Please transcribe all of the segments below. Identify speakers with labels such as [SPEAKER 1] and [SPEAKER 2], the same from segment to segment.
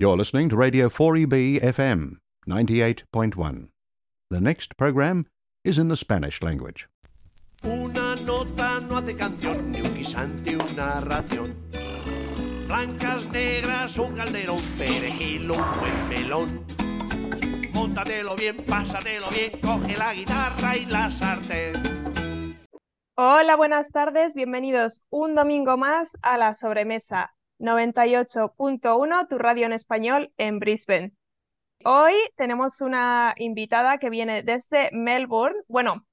[SPEAKER 1] You're listening to Radio 4EB FM 98.1. The next program is in the Spanish language.
[SPEAKER 2] Una nota no hace canción, ni un guisante una ración. Blancas, negras, un calderón, perejil, un buen melón. Móntatelo bien, pásatelo bien, coge la guitarra y la sartén.
[SPEAKER 3] Hola, buenas tardes, bienvenidos un domingo más a la sobremesa 98.1, tu radio en español en Brisbane. Hoy tenemos una invitada que viene desde Melbourne, bueno,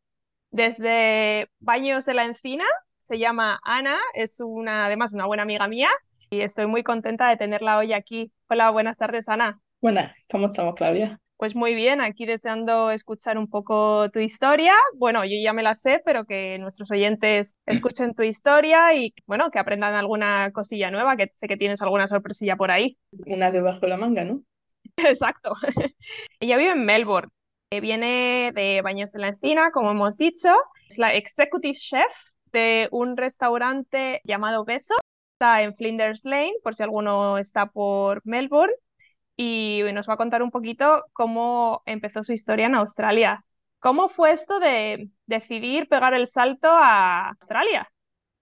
[SPEAKER 3] desde Baños de la Encina, se llama Ana, es una, además una buena amiga mía y estoy muy contenta de tenerla hoy aquí. Hola, buenas tardes, Ana.
[SPEAKER 4] Buenas, ¿cómo estamos, Claudia?
[SPEAKER 3] Pues muy bien, aquí deseando escuchar un poco tu historia. Bueno, yo ya me la sé, pero que nuestros oyentes escuchen tu historia y bueno, que aprendan alguna cosilla nueva, que sé que tienes alguna sorpresilla por ahí.
[SPEAKER 4] Una debajo de la manga, ¿no?
[SPEAKER 3] Exacto. Ella vive en Melbourne. Eh, Viene de Baños de la Encina, como hemos dicho. Es la executive chef de un restaurante llamado Beso. Está en Flinders Lane, por si alguno está por Melbourne y nos va a contar un poquito cómo empezó su historia en Australia. ¿Cómo fue esto de decidir pegar el salto a Australia?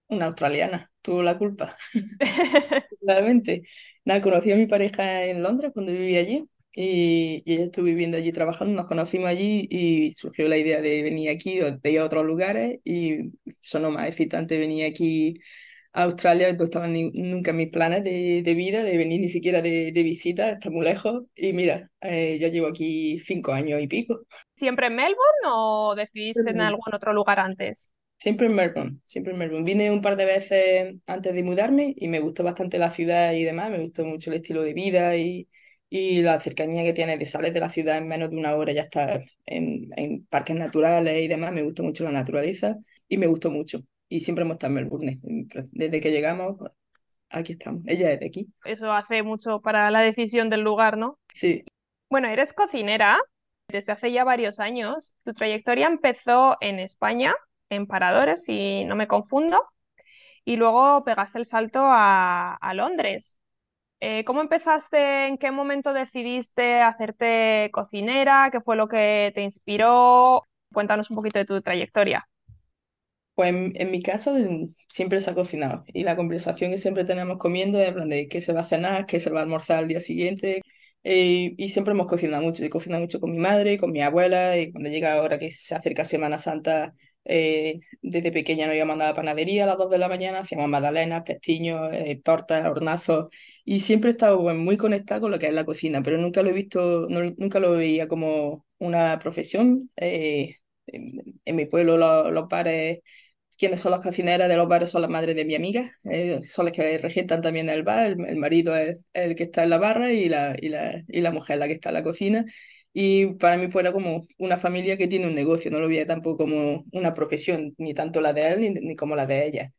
[SPEAKER 4] Una australiana, tuvo la culpa, claramente. Nada, conocí a mi pareja en Londres cuando vivía allí y, y ella estuvo viviendo allí trabajando, nos conocimos allí y surgió la idea de venir aquí o de ir a otros lugares y sonó más excitante venir aquí a Australia, no estaban ni- nunca en mis planes de, de vida, de venir ni siquiera de, de visita, está muy lejos y mira, eh, ya llevo aquí cinco años y pico.
[SPEAKER 3] ¿Siempre en Melbourne o decidiste en algún otro lugar antes?
[SPEAKER 4] Siempre en Melbourne, siempre en Melbourne. Vine un par de veces antes de mudarme y me gustó bastante la ciudad y demás, me gustó mucho el estilo de vida y, y la cercanía que tiene de sales de la ciudad en menos de una hora, ya estás en, en parques naturales y demás, me gustó mucho la naturaleza y me gustó mucho. Y siempre hemos estado en Melbourne. Desde que llegamos, pues, aquí estamos. Ella es de aquí.
[SPEAKER 3] Eso hace mucho para la decisión del lugar, ¿no?
[SPEAKER 4] Sí,
[SPEAKER 3] Bueno, eres cocinera desde hace ya varios años. Tu trayectoria empezó en España, en Paradores, si no me confundo, y luego pegaste el salto a, a Londres. Eh, ¿cómo empezaste? ¿En qué momento decidiste hacerte cocinera? ¿Qué fue lo que te inspiró? Cuéntanos un poquito de tu trayectoria.
[SPEAKER 4] Pues en, en mi caso siempre se ha cocinado y la conversación que siempre tenemos comiendo es de qué se va a cenar, qué se va a almorzar al día siguiente eh, y siempre hemos cocinado mucho. Yo cocino mucho con mi madre, con mi abuela y cuando llega ahora que se acerca Semana Santa, eh, desde pequeña nos íbamos a la panadería a las 2 de la mañana, hacíamos magdalenas, pestiños, eh, tortas, hornazos y siempre he estado pues, muy conectada con lo que es la cocina, pero nunca lo he visto, no- nunca lo veía como una profesión. eh, en, mi pueblo los, los quienes son las cocineras de los bares son las madres de mi amiga, eh, son las que regentan también el bar, el, el marido es el que está en la barra y la, y la, y la mujer la que está en la cocina. Y para mí fuera como una familia que tiene un negocio, no lo veía tampoco como una profesión, ni tanto la de él ni, ni como la de ella.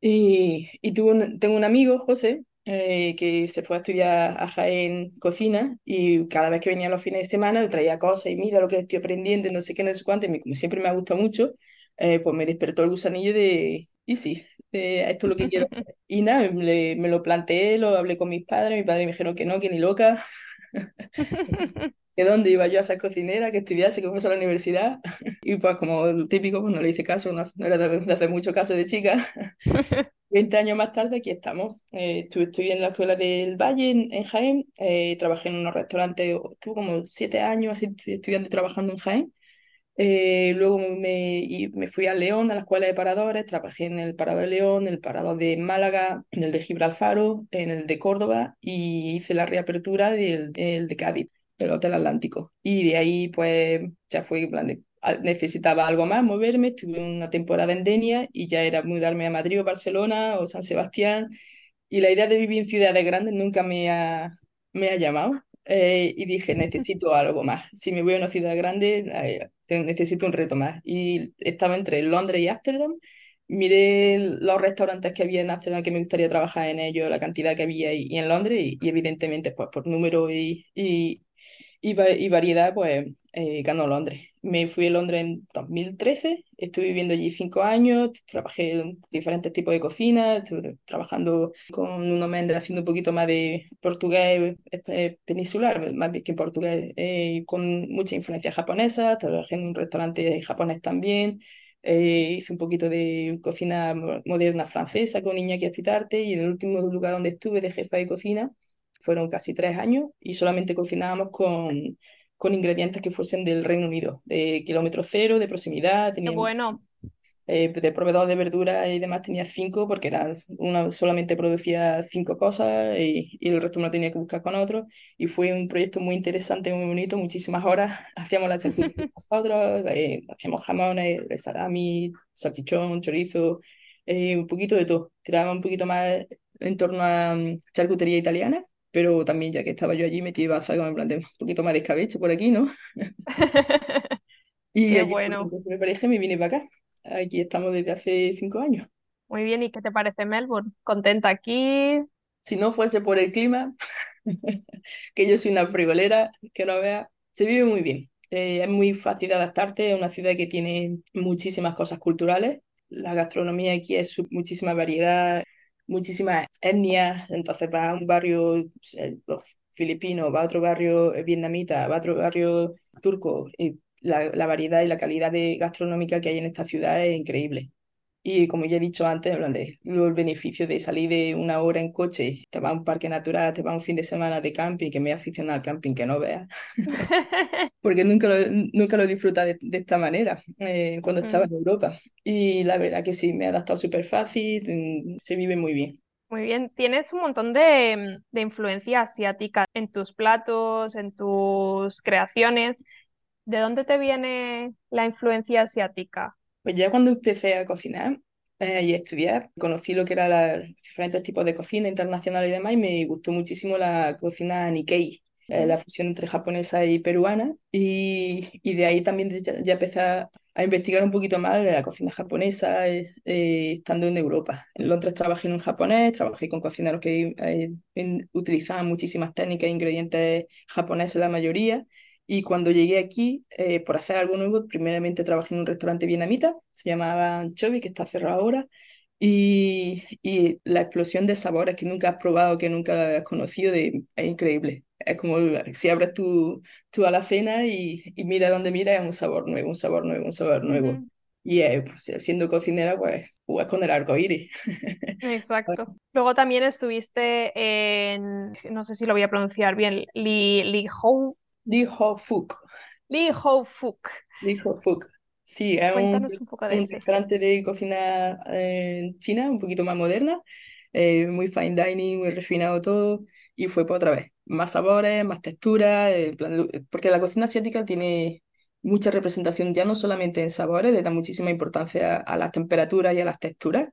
[SPEAKER 4] Y, y tuve un- tengo un amigo, José, eh, que se fue a estudiar a Jaén cocina y cada vez que venía los fines de semana traía cosas y mira lo que estoy aprendiendo, no sé qué, no sé cuánto, y me- como siempre me ha gustado mucho, eh, pues me despertó el gusanillo de, y sí, eh, esto es lo que quiero hacer. Y nada, le- me lo planteé, lo hablé con mis padres, mis padres me dijeron que no, que ni loca, que dónde iba yo a ser cocinera, que estudiase, que fuese a la universidad. Y pues como el típico, pues no le hice caso, no, no era de, de hacer mucho caso de chica. 20 años más tarde aquí estamos. Eh, estuve, estudié en la Escuela del Valle en, en Jaén, eh, trabajé en unos restaurantes, estuve como 7 años así estudiando y trabajando en Jaén. Eh, luego me, fui a León, a la Escuela de Paradores, trabajé en el Parador de León, el Parador de Málaga, en el de Gibraltar, en el de Córdoba y hice la reapertura del, de Cádiz, el Hotel Atlántico. Y de ahí pues ya fue en plan de, a- necesitaba algo más, moverme, estuve una temporada en Denia y ya era mudarme a Madrid o Barcelona o San Sebastián. Y la idea de vivir en ciudades grandes nunca me ha, me ha llamado. Eh, y dije, necesito algo más. Si me voy a una ciudad grande, eh, necesito un reto más. Y estaba entre Londres y Ámsterdam. Miré los restaurantes que había en Ámsterdam que me gustaría trabajar en ellos, la cantidad que había y, y en Londres, y, y evidentemente, pues por número y, y, y, va- y variedad, pues eh, ganó Londres. Me fui a Londres en 2013, estuve viviendo allí cinco años, trabajé en diferentes tipos de cocina, estuve trabajando con unos meses haciendo un poquito más de portugués eh, peninsular, más que portugués, eh, con mucha influencia japonesa, trabajé en un restaurante japonés también. eh, hice un poquito de cocina mo- moderna francesa con Iñaki Azpitarte y en el último lugar donde estuve de jefa de cocina fueron casi tres años y solamente cocinábamos con, con ingredientes que fuesen del Reino Unido, de kilómetro cero, de proximidad,
[SPEAKER 3] Qué
[SPEAKER 4] teníamos
[SPEAKER 3] bueno.
[SPEAKER 4] eh, de proveedor de verduras y demás tenía cinco porque era una solamente producía cinco cosas y, y el resto lo tenía que buscar con otro. Y fue un proyecto muy interesante, muy bonito, muchísimas horas, hacíamos la charcutería nosotros, eh, hacíamos jamones, salami, salchichón, chorizo, eh, un poquito de todo, tiraba un poquito más en torno a mm, charcutería italiana pero también ya que estaba yo allí metí baza como en plan de un poquito más de escabeche por aquí, ¿no? Y
[SPEAKER 3] Qué
[SPEAKER 4] allí
[SPEAKER 3] bueno.
[SPEAKER 4] pues, me pareja y me vine para acá. Aquí estamos desde hace cinco años.
[SPEAKER 3] Muy bien, ¿y qué te parece Melbourne? ¿Contenta aquí?
[SPEAKER 4] Si no fuese por el clima, que yo soy una frigolera, que no vea, se vive muy bien. Eh, es muy fácil de adaptarte, es una ciudad que tiene muchísimas cosas culturales. La gastronomía aquí es muchísima variedad, muchísimas etnias. Entonces va a un barrio eh, filipino, va a otro barrio eh, vietnamita, va a otro barrio turco. Y la, la variedad y la calidad de gastronómica que hay en esta ciudad es increíble. Y como ya he dicho antes, plan de luego el beneficio de salir de una hora en coche, te vas a un parque natural, te vas a un fin de semana de camping, que me he aficionado al camping que no veas, porque nunca lo, nunca lo disfruta de, de esta manera eh, cuando estaba
[SPEAKER 3] Mm,
[SPEAKER 4] en Europa. Y la verdad que sí, me he adaptado súper fácil, mm, se vive muy bien.
[SPEAKER 3] Muy bien, tienes un montón de, de influencia asiática en tus platos, en tus creaciones. ¿De dónde te viene la influencia asiática?
[SPEAKER 4] Pues ya cuando empecé a cocinar eh, y a estudiar, conocí lo que eran los diferentes tipos de cocina internacional y demás, y me gustó muchísimo la cocina Nikkei, eh, la fusión entre japonesa y peruana, y, y de ahí también ya, ya empecé a, a investigar un poquito más de la cocina japonesa, eh, eh, estando en Europa. En Londres trabajé en un japonés, trabajé con cocineros que eh, utilizaban muchísimas técnicas e ingredientes japoneses la mayoría. Y cuando llegué aquí, eh, por hacer algo nuevo, primeramente trabajé en un restaurante vietnamita, se llamaba Anchovy, que está cerrado ahora, y, y la explosión de sabores que nunca has probado, que nunca has conocido, de, es increíble. Es como si abres tu, tu alacena y, y mira donde mira, es un sabor nuevo, un sabor nuevo, un sabor nuevo. Y eh, pues, siendo cocinera, pues jugas con el arco iris.
[SPEAKER 3] Exacto. Luego también estuviste en, no sé si lo voy a pronunciar bien, Li, Li Hou,
[SPEAKER 4] Li Ho Fuk.
[SPEAKER 3] Li Hou Fuk.
[SPEAKER 4] Dijo Fook. Sí, es un,
[SPEAKER 3] Cuéntanos un poco de
[SPEAKER 4] un restaurante de cocina eh, china, un poquito más moderna, eh, muy fine dining, muy refinado todo, y fue por otra vez. Más sabores, más texturas, eh, porque la cocina asiática tiene mucha representación ya no solamente en sabores, le da muchísima importancia a, a las temperaturas y a las texturas,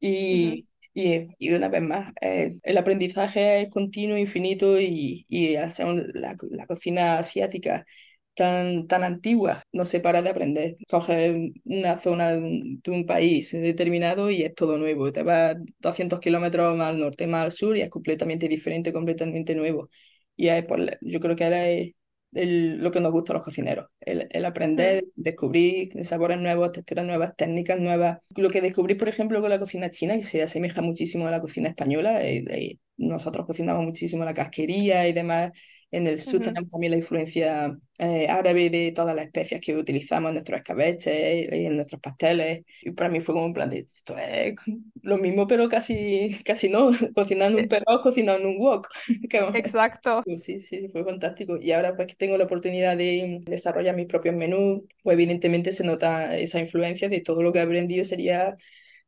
[SPEAKER 4] y, y, y una vez más, eh, el aprendizaje es continuo, infinito, y, y ser un- la, la cocina asiática tan, tan antigua, no se para de aprender. Coges una zona de un, de un país determinado y es todo nuevo. Te vas 200 kilómetros más al norte, más al sur y es completamente diferente, completamente nuevo. Y es, pues, yo creo que ahora es el- lo que nos gusta a los cocineros, el, el aprender, descubrir sabores nuevos, texturas nuevas, técnicas nuevas. Lo que descubrí, por ejemplo, con la cocina china, que se asemeja muchísimo a la cocina española, eh, eh, nosotros cocinamos muchísimo la casquería y demás. En el sur
[SPEAKER 3] ujú.
[SPEAKER 4] tenemos también la influencia eh, árabe de todas las especias que utilizamos en nuestros escabeches y en nuestros pasteles. Y para mí fue como un plan de, esto es lo mismo, pero casi, casi no, cocinando un
[SPEAKER 3] Eh,
[SPEAKER 4] perro, cocinando un wok.
[SPEAKER 3] Exacto.
[SPEAKER 4] Sí, sí, fue fantástico. Y ahora pues que tengo la oportunidad de desarrollar mis propios menús, pues evidentemente se nota esa influencia de todo lo que he aprendido. Sería,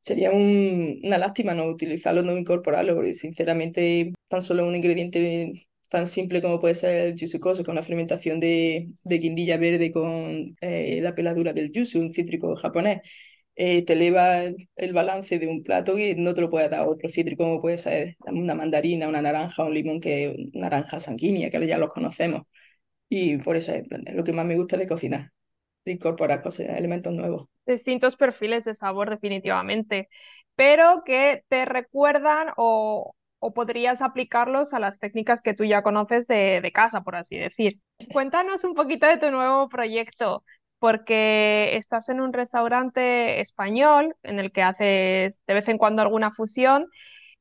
[SPEAKER 4] sería un- una lástima no utilizarlo, no incorporarlo, porque sinceramente tan solo un ingrediente tan simple como puede ser el yuzu koso, con la fermentación de, de guindilla verde con eh, la peladura del yuzu, un cítrico japonés eh, te eleva el balance de un plato que no te lo puede dar otro cítrico, como puede ser una mandarina, una naranja, un limón, que naranja sanguínea, que ya los conocemos. Y por eso es lo que más me gusta de cocinar, de incorporar elementos nuevos.
[SPEAKER 3] Distintos perfiles de sabor definitivamente, pero que te recuerdan o, o podrías aplicarlos a las técnicas que tú ya conoces de, de casa, por así decir. Cuéntanos un poquito de tu nuevo proyecto, porque estás en un restaurante español en el que haces de vez en cuando alguna fusión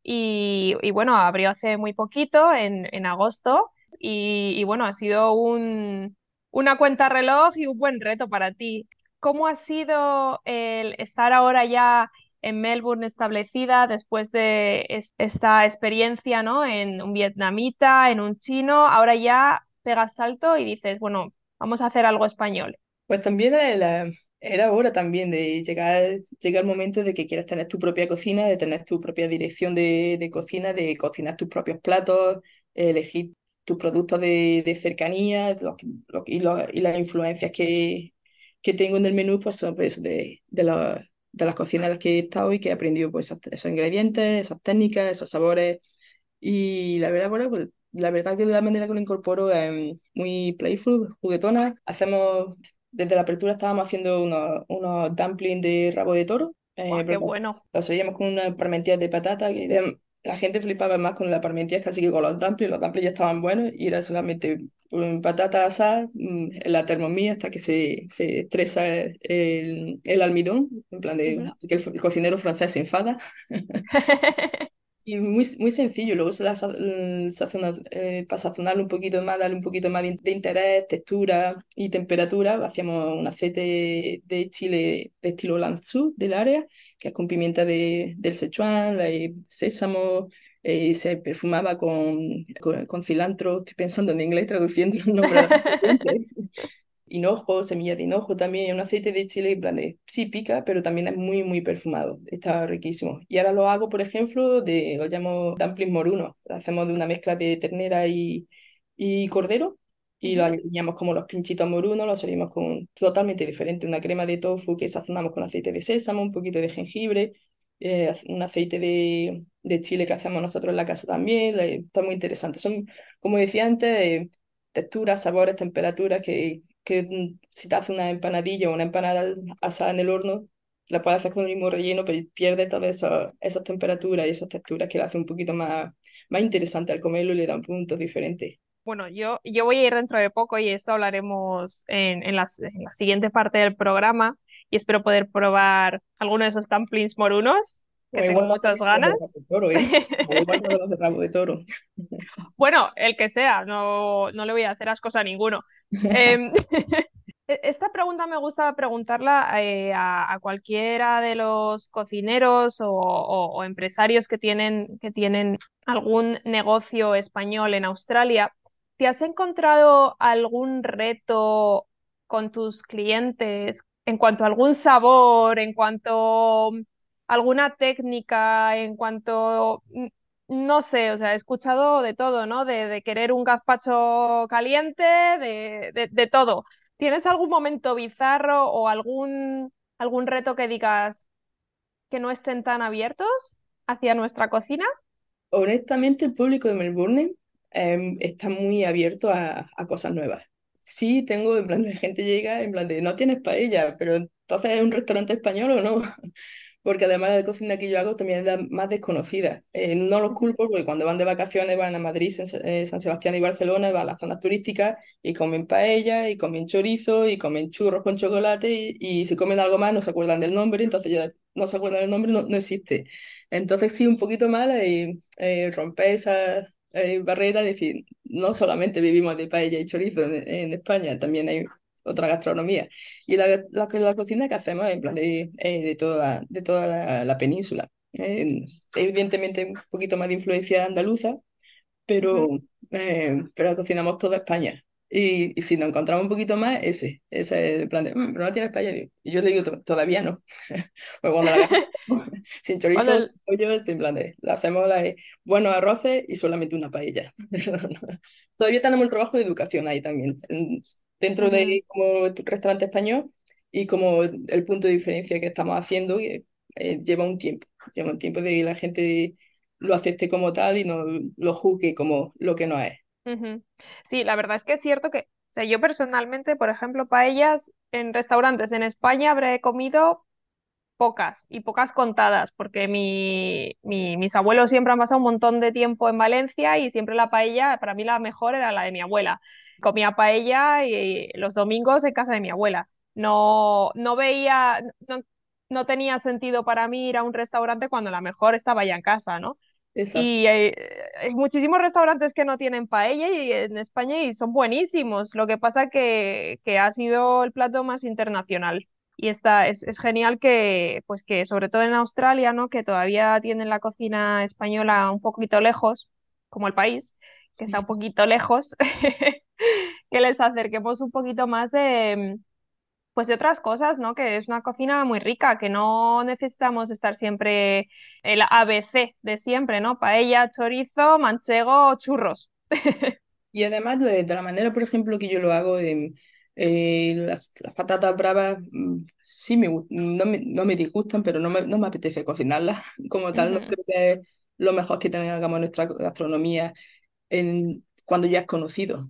[SPEAKER 3] y, y bueno, abrió hace muy poquito, en, en agosto, y, y bueno, ha sido un, una cuenta reloj y un buen reto para ti. ¿Cómo ha sido el estar ahora ya en Melbourne establecida después de es- esta experiencia, ¿no? En un vietnamita, en un chino, ahora ya pegas salto y dices, bueno, vamos a hacer algo español.
[SPEAKER 4] Pues también era, era hora también de llegar, llegar el momento de que quieras tener tu propia cocina, de tener tu propia dirección de, de cocina, de cocinar tus propios platos, elegir tus productos de, de cercanía y, y las influencias que, que tengo en el menú, pues son pues, de, de, la- de las cocinas en las que he estado y que he aprendido pues, esos, esos ingredientes, esas técnicas, esos sabores. Y la verdad, bueno, pues, la verdad que de la manera que lo incorporo es muy playful, juguetona. Hacemos, desde la apertura estábamos haciendo unos, unos dumplings de rabo de toro,
[SPEAKER 3] ¡Guau,
[SPEAKER 4] eh,
[SPEAKER 3] qué bueno!
[SPEAKER 4] los hacíamos con unas parmentillas de patata, que la gente flipaba más con las parmentillas casi que con los dumplings, los dumplings ya estaban buenos y era solamente mm, patata asada mm, en la Thermomix hasta que se, se estresa el, el almidón, en plan de que el, el cocinero francés se enfada. Y muy, muy sencillo, luego se la mm, sazona- eh, para sazonarlo un poquito más, darle un poquito más de, de interés, textura y temperatura, hacíamos un aceite de chile de estilo Lanzhou del área, que es con pimienta de, del Sichuan, de sésamo, eh, se perfumaba con, con, con cilantro, estoy pensando en inglés traduciendo de los ingredientes hinojo, semilla de hinojo también, un aceite de chile, en plan de, sí pica, pero también es muy, muy perfumado, está riquísimo. Y ahora lo hago, por ejemplo, de, lo llamo dumpling moruno, lo hacemos de una mezcla de ternera y, y cordero, y lo alineamos como los pinchitos morunos, lo servimos con totalmente diferente, una crema de tofu que sazonamos con aceite de sésamo, un poquito de jengibre, eh, un aceite de, de chile que hacemos nosotros en la casa también, eh, está muy interesante. Son, como decía antes, eh, texturas, sabores, temperaturas que, que mm, si te hace una empanadilla o una empanada asada en el horno, la puedes hacer con el mismo relleno, pero pierde todas esas, esas temperaturas y esas texturas que la hace un poquito más, más interesante al comerlo y le da un punto diferente.
[SPEAKER 3] Bueno, yo, yo voy a ir dentro de poco y esto hablaremos en, en las- en la siguiente parte del programa y espero poder probar alguno de esos dumplings morunos, que tengo muchas ganas.
[SPEAKER 4] de toro, ¿eh? O igual no de los de rabo de toro.
[SPEAKER 3] Bueno, el que sea, no, no le voy a hacer ascos a ninguno. Em, e- esta pregunta me gusta preguntarla eh, a, a cualquiera de los cocineros o, o- o empresarios que tienen, que tienen algún negocio español en Australia. ¿Te has encontrado algún reto con tus clientes en cuanto a algún sabor, en cuanto alguna técnica, en cuanto no sé, o sea, he escuchado de todo, ¿no? De, querer un gazpacho caliente, de, de, de todo. ¿Tienes algún momento bizarro o algún, algún reto que digas que no estén tan abiertos hacia nuestra cocina?
[SPEAKER 4] Honestamente, el público de Melbourne em, está muy abierto a, a cosas nuevas. Sí, tengo, en plan, de gente llega, en plan de, no tienes paella, pero entonces es un restaurante español o no. Porque además la cocina que yo hago también es la más desconocida. Eh, no los culpo porque cuando van de vacaciones van a Madrid, San, eh, San Sebastián y Barcelona, van a las zonas turísticas y comen paella, y comen chorizo, y comen churros con chocolate, y, y si comen algo más no se acuerdan del nombre, entonces ya no se acuerdan del nombre, no, no existe. Entonces sí, un poquito mala y eh, romper esa eh, barrera, decir, no solamente vivimos de paella y chorizo en, en España, también hay otra gastronomía. Y la, la, la cocina que hacemos es en plan de, de toda, de toda la, la península. Eh, evidentemente un poquito más de influencia andaluza, pero, eh, pero cocinamos toda España. Y, y si nos encontramos un poquito más, ese, ese es el plan de, "Mm, pero no tienes paella. Y yo le digo, "To- todavía no. Pues cuando la sin chorizo,
[SPEAKER 3] el-
[SPEAKER 4] pollo, en plan de, la hacemos la buenos arroces y solamente una paella. Todavía tenemos el trabajo de educación ahí también, dentro
[SPEAKER 3] Ujú.
[SPEAKER 4] de como restaurante español y como el punto de diferencia que estamos haciendo, eh, lleva un tiempo, lleva un tiempo de que la gente lo acepte como tal y no lo juzgue como lo que no es.
[SPEAKER 3] Ujú. Sí, la verdad es que es cierto que, o sea, yo personalmente, por ejemplo, paellas en restaurantes en España habré comido pocas y pocas contadas, porque mi, mis abuelos siempre han pasado un montón de tiempo en Valencia y siempre la paella, para mí la mejor era la de mi abuela. Comía paella y, los domingos en casa de mi abuela. No, no veía, no, tenía sentido para mí ir a un restaurante cuando la mejor estaba ya en casa, ¿no? Y hay, muchísimos restaurantes que no tienen paella y en España y son buenísimos. Lo que pasa que, que ha sido el plato más internacional y está, es, es, genial que, pues que sobre todo en Australia, ¿no? que todavía tienen la cocina española un poquito lejos, como el país, que está un poquito lejos, que les acerquemos un poquito más de, pues de otras cosas, ¿no? Que es una cocina muy rica, que no necesitamos estar siempre el ABC de siempre, ¿no? Paella, chorizo, manchego, churros.
[SPEAKER 4] y además de, la manera, por ejemplo, que yo lo hago, de eh, las, patatas bravas mm, sí me, no, me, no me disgustan, pero no me, no me apetece cocinarlas como tal. No creo que es lo mejor que tengamos nuestra gastronomía en, cuando ya es conocido.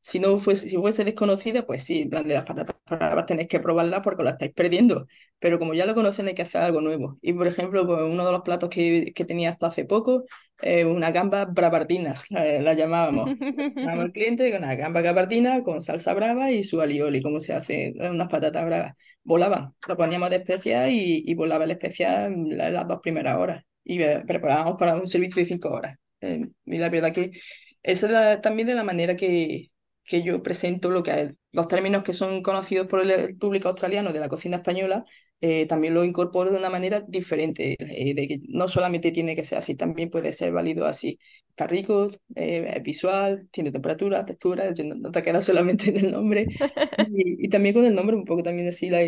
[SPEAKER 4] Si no fuese, si fuese desconocida, pues sí, en plan de las patatas bravas tenéis que probarlas porque las estáis perdiendo. Pero como ya lo conocen, hay que hacer algo nuevo. Y por ejemplo, pues uno de los platos que, que tenía hasta hace poco eh, una gamba bravardinas, la, llamábamos. Llamábamos al cliente con una gamba gabardina con salsa brava y su alioli, como se hace, unas patatas bravas. Volaban, lo poníamos de especial y, y volaba el especial las dos primeras horas. Y eh, preparábamos para un servicio de cinco horas. Eh, y la verdad que esa es también de la manera que, que yo presento lo que los términos que son conocidos por el público australiano de la cocina española, eh, también lo incorporo de una manera diferente, eh, de que no solamente tiene que ser así, también puede ser válido así. Está rico, eh, es visual, tiene temperatura, textura, no, te queda solamente en el nombre. Y, también con el nombre, un poco también así, la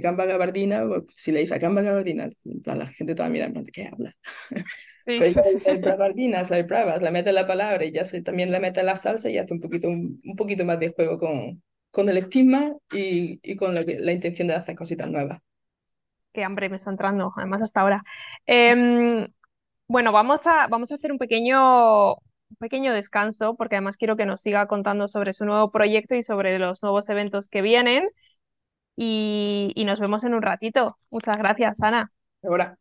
[SPEAKER 4] gamba gabardina, pues, si le dice gamba gabardina, la gente te va a mirar, ¿de qué habla? Sí. Pues la de pruebas, la mete la palabra y ya se, también le mete la salsa y hace un poquito, un, poquito más de juego con, con el estigma y, y con la intención de hacer cositas nuevas
[SPEAKER 3] qué hambre me está entrando, además hasta ahora. Em, bueno, vamos a, vamos a hacer un pequeño, un pequeño descanso, porque además quiero que nos siga contando sobre su nuevo proyecto y sobre los nuevos eventos que vienen. Y, y nos vemos en un ratito. Muchas gracias, Ana.
[SPEAKER 4] Ahora.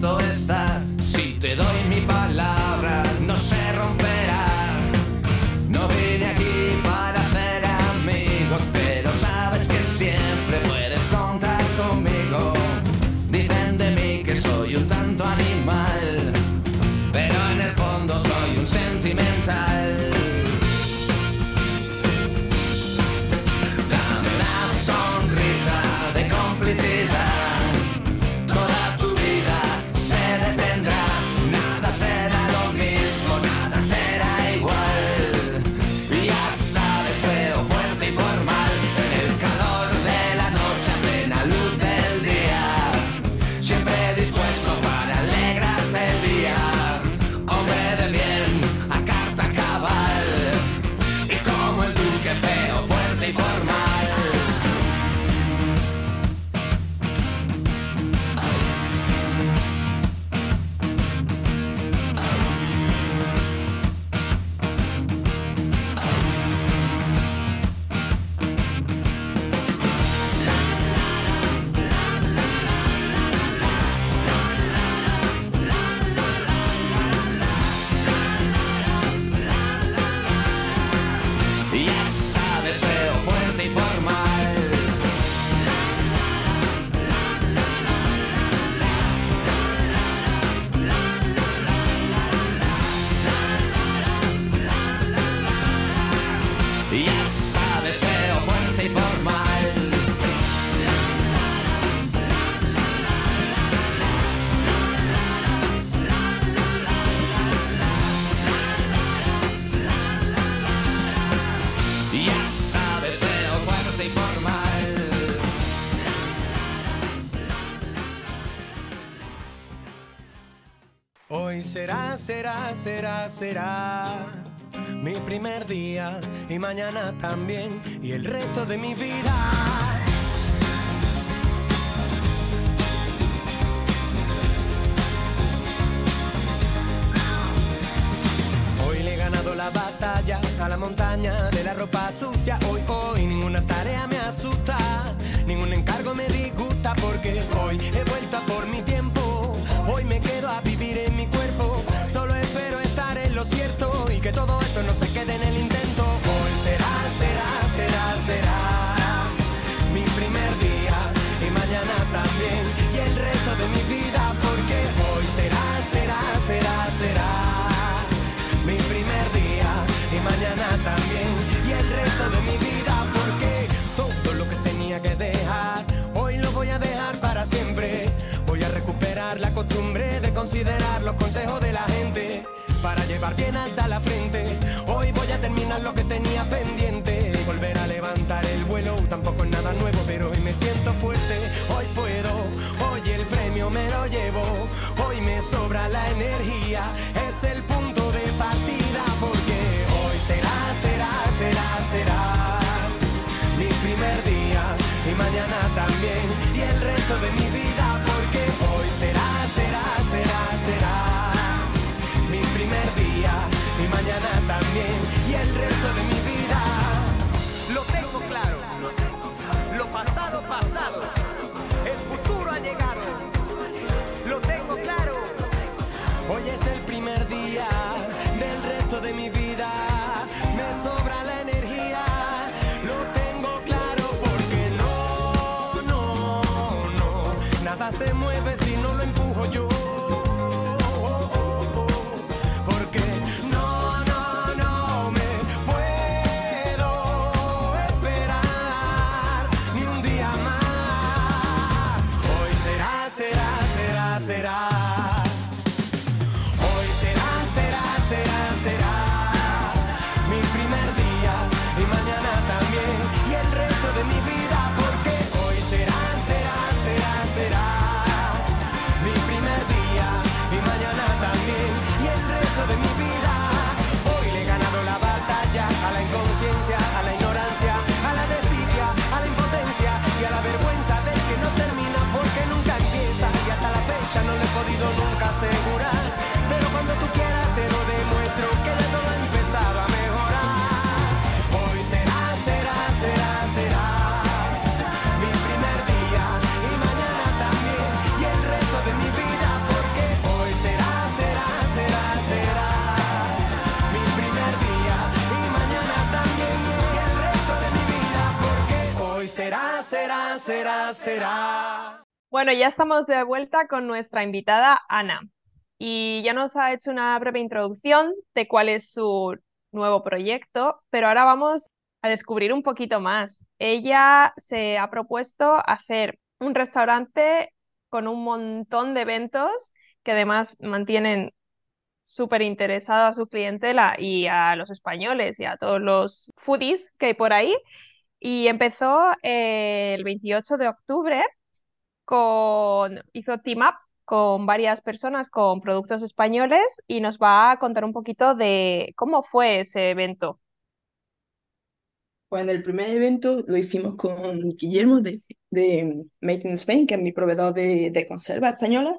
[SPEAKER 5] Toda tu será, será, será, mi primer día y mañana también y el resto de mi vida. Hoy le he ganado la batalla a la montaña de la ropa sucia. Hoy, y que todo esto no se quede en el intento. Hoy será, será, será, será mi primer día y mañana también y el resto de mi vida porque hoy será, será, será, será mi primer día y mañana también y el resto de mi vida porque todo lo que tenía que dejar hoy lo voy a dejar para siempre voy a recuperar la costumbre de considerar los consejos de la para llevar bien alta la frente. Hoy voy a terminar lo que tenía pendiente. Volver a levantar el vuelo tampoco es nada nuevo pero hoy me siento fuerte. Hoy puedo hoy el premio me lo llevo. Hoy me sobra la energía es el punto de partida porque hoy será será será será mi primer día y mañana también y el resto de mi vida también y el resto de será, será, será, será.
[SPEAKER 3] Bueno, ya estamos de vuelta con nuestra invitada Ana y ya nos ha hecho una breve introducción de cuál es su nuevo proyecto, pero ahora vamos a descubrir un poquito más. Ella se ha propuesto hacer un restaurante con un montón de eventos que además mantienen súper interesado a su clientela y a los españoles y a todos los foodies que hay por ahí. Y empezó eh, el 28 de octubre con, hizo team up con varias personas con productos españoles y nos va a contar un poquito de cómo fue ese evento.
[SPEAKER 4] Bueno, el primer evento lo hicimos con Guillermo de, de Made in Spain, que es mi proveedor de, de conservas españolas.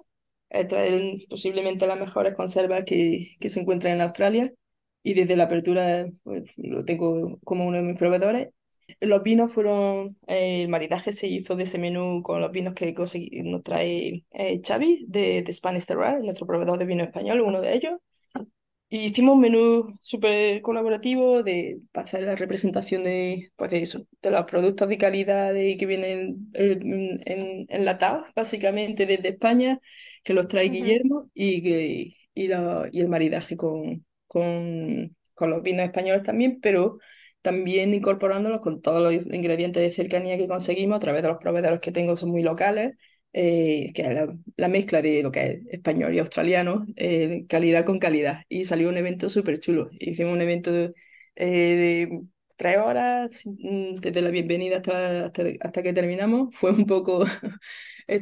[SPEAKER 4] Eh, traen posiblemente las mejores conservas que, que se encuentran en Australia y desde la apertura pues, lo tengo como uno de mis proveedores. Los vinos fueron, eh, el maridaje se hizo de ese menú con los vinos que consegui- nos trae eh, Xavi de, de Spanish Terroir, nuestro proveedor de vino español, uno de ellos. Y hicimos un menú súper colaborativo de para hacer la representación de, pues de eso, de los productos de calidad de, que vienen en, en- enlatados, básicamente desde España, que los trae
[SPEAKER 3] Ujú.
[SPEAKER 4] Guillermo y, que, y, la- y el maridaje con, con, con los vinos españoles también, pero también incorporándolos con todos los ingredientes de cercanía que conseguimos a través de los proveedores que tengo, son muy locales eh, que es la, la mezcla de lo que es español y australiano, eh, calidad con calidad. Y salió un evento súper chulo. Hicimos un evento de, eh, de tres horas, mm, desde la bienvenida hasta, hasta, hasta que terminamos. Fue un poco, eh,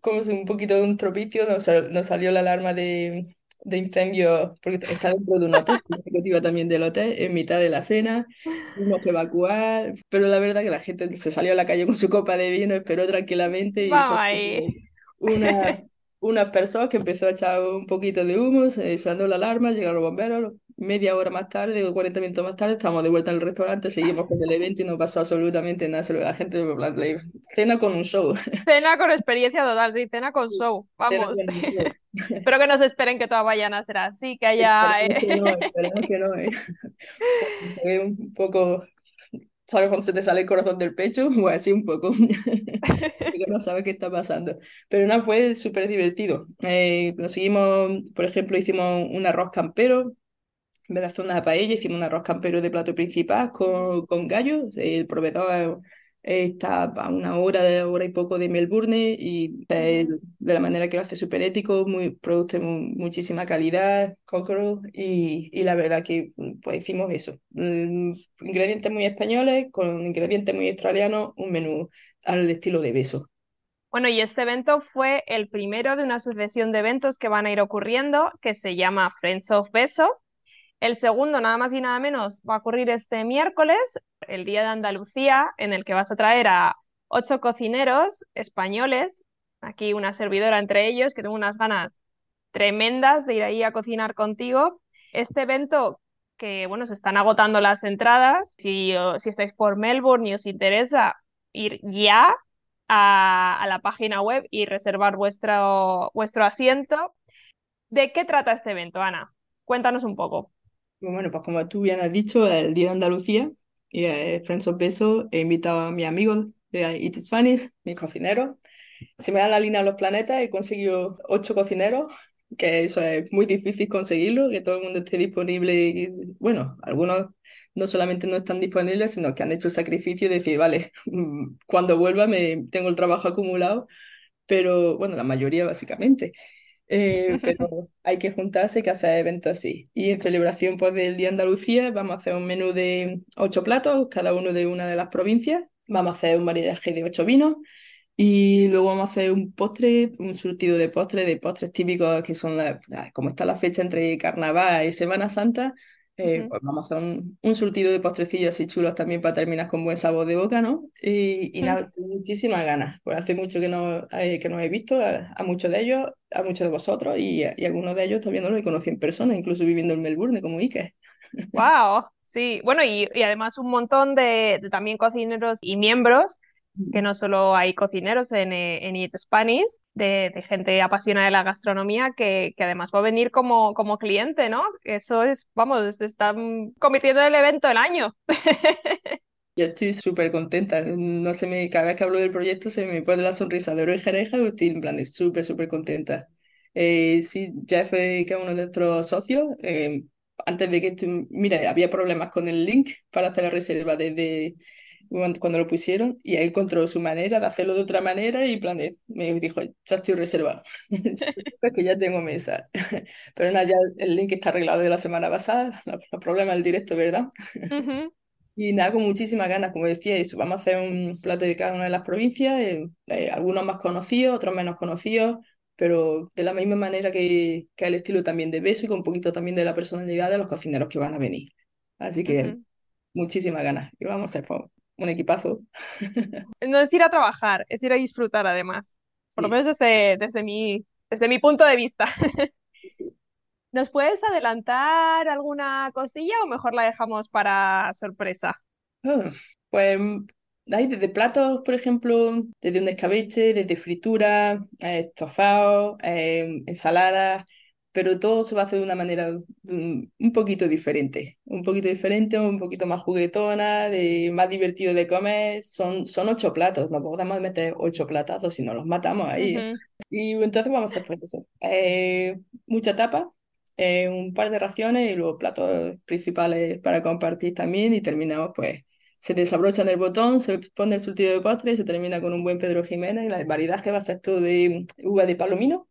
[SPEAKER 4] como si un poquito de un tropicio, nos, nos salió la alarma de, de incendio, porque está dentro de un hotel, ejecutiva también del hotel, en mitad de la cena, tuvimos que evacuar, pero la verdad que la gente se salió a la calle con su copa de vino, esperó tranquilamente y
[SPEAKER 3] Vamos
[SPEAKER 4] eso
[SPEAKER 3] ahí.
[SPEAKER 4] una, unas personas que empezó a echar un poquito de humo, se sonó la alarma, llegaron los bomberos, media hora más tarde o 40 minutos más tarde estábamos de vuelta en el restaurante, seguimos con el evento y no pasó absolutamente nada, solo la gente cena con un show.
[SPEAKER 3] Cena con experiencia total, sí, cena con show.
[SPEAKER 4] Cena
[SPEAKER 3] Vamos.
[SPEAKER 4] con un show.
[SPEAKER 3] Espero que no se esperen que todas vayan a ser así, que haya...
[SPEAKER 4] Esperemos que no, que no, ¿eh? Porque se ve un poco, ¿sabes cuando se te sale el corazón del pecho? Pues así un poco, porque no sabes qué está pasando. Pero no, fue súper divertido. Eh, conseguimos, por ejemplo, hicimos un arroz campero, en vez de hacer una paella, hicimos un arroz campero de plato principal con, con gallos. El proveedor eh, está a una hora, hora y poco de Melbourne y de la manera que lo hace súper ético, muy, produce mu- muchísima calidad, cockerel, y, y la verdad que pues hicimos eso. Mm, ingredientes muy españoles con ingredientes muy australianos, un menú al estilo de beso.
[SPEAKER 3] Bueno, y este evento fue el primero de una sucesión de eventos que van a ir ocurriendo, que se llama Friends of Beso. El segundo, nada más y nada menos, va a ocurrir este miércoles, el Día de Andalucía, en el que vas a traer a ocho cocineros españoles, aquí una servidora entre ellos, que tengo unas ganas tremendas de ir ahí a cocinar contigo. Este evento que, bueno, se están agotando las entradas, si, estáis por Melbourne y os interesa ir ya a, la página web y reservar vuestro asiento. ¿De qué trata este evento, Ana? Cuéntanos un poco.
[SPEAKER 4] Bueno, pues como tú bien has dicho, el Día de Andalucía y eh, of Beso he invitado a mis amigos de It is Spanish, mis cocineros. Se me dan la línea los planetas, he conseguido ocho cocineros, que eso es muy difícil conseguirlo, que todo el mundo esté disponible. Y, bueno, algunos no solamente no están disponibles, sino que han hecho el sacrificio de decir, vale, cuando vuelva me tengo el trabajo acumulado, pero bueno, la mayoría básicamente. Eh, pero hay que juntarse, hay que hacer eventos así. Y en celebración pues, del Día Andalucía vamos a hacer un menú de ocho platos, cada uno de una de las provincias. Vamos a hacer un maridaje de ocho vinos y luego vamos a hacer un postre, un surtido de postres, de postres típicos que son, la- la- como está la fecha entre Carnaval y Semana Santa, eh, pues vamos a hacer un, un surtido de postrecillos así chulos también para terminar con buen sabor de boca, ¿no? Y, y
[SPEAKER 3] ujú.
[SPEAKER 4] nada, tengo muchísimas ganas, hace mucho que no, eh, que no he visto a, a muchos de ellos, a muchos de vosotros y, y algunos de ellos todavía no los he conocido en persona, incluso viviendo en Melbourne como Ike.
[SPEAKER 3] Wow, sí, bueno, y, y además un montón de, de también cocineros y miembros, que no solo hay cocineros en, eh, en Eat Spanish, de, gente apasionada de la gastronomía, que, que además va a venir como, como cliente, ¿no? Eso es, vamos, se están convirtiendo en el evento del año.
[SPEAKER 4] Yo estoy súper contenta. No se me, cada vez que hablo del proyecto se me pone la sonrisa de oreja a oreja y estoy en plan de súper, súper contenta. Eh, sí, Jeff, que es uno de nuestros socios, eh, antes de que mira, había problemas con el link para hacer la reserva desde cuando, lo pusieron y él encontró su manera de hacerlo de otra manera y plan de, me dijo, ya estoy reservado. Es que ya tengo mesa. Pero nada, ya el link está arreglado de la semana pasada, los problemas del directo, ¿verdad?
[SPEAKER 3] Ujú,
[SPEAKER 4] Y nada, con muchísimas ganas, como decía, eso, vamos a hacer un plato de cada una de las provincias, eh, eh, algunos más conocidos, otros menos conocidos, pero de la misma manera que, que el estilo también de beso y con un poquito también de la personalidad de los cocineros que van a venir. Así que
[SPEAKER 3] ujú.
[SPEAKER 4] muchísimas ganas. Y vamos a hacer un equipazo.
[SPEAKER 3] No es ir a trabajar, es ir a disfrutar además, por lo menos desde, desde mi, desde mi punto de vista.
[SPEAKER 4] sí, sí.
[SPEAKER 3] ¿Nos puedes adelantar alguna cosilla o mejor la dejamos para sorpresa?
[SPEAKER 4] Ah, pues hay desde platos, por ejemplo, desde un escabeche, desde fritura, eh, estofado, eh, ensaladas, pero todo se va a hacer de una manera mm, un poquito diferente, un poquito diferente, un poquito más juguetona, de, más divertido de comer. Son, son ocho platos, no podemos meter ocho platazos si no los matamos ahí. ¿eh?
[SPEAKER 3] Ujú,
[SPEAKER 4] Y entonces vamos a hacer pues eso. Eh, mucha tapa, eh, un par de raciones y luego platos principales para compartir también y terminamos pues se desabrocha en el botón, se pone el surtido de postre y se termina con un buen Pedro Jiménez. Y la variedad que va a ser todo de uva de palomino,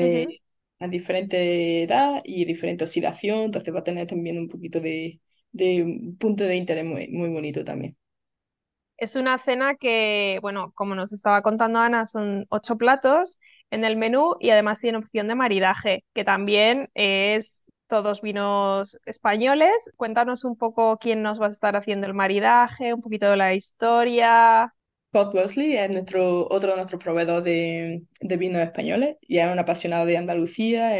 [SPEAKER 3] ujú.
[SPEAKER 4] eh, a diferente edad y diferente oxidación, entonces va a tener también un poquito de, de un punto de interés muy, muy bonito también.
[SPEAKER 3] Es una cena que, bueno, como nos estaba contando Ana, son ocho platos en el menú y además tiene opción de maridaje, que también es todos vinos españoles. Cuéntanos un poco quién nos va a estar haciendo el maridaje, un poquito de la historia.
[SPEAKER 4] Scott Wesley es nuestro, otro de nuestros proveedores de, de vinos españoles y es un apasionado de Andalucía,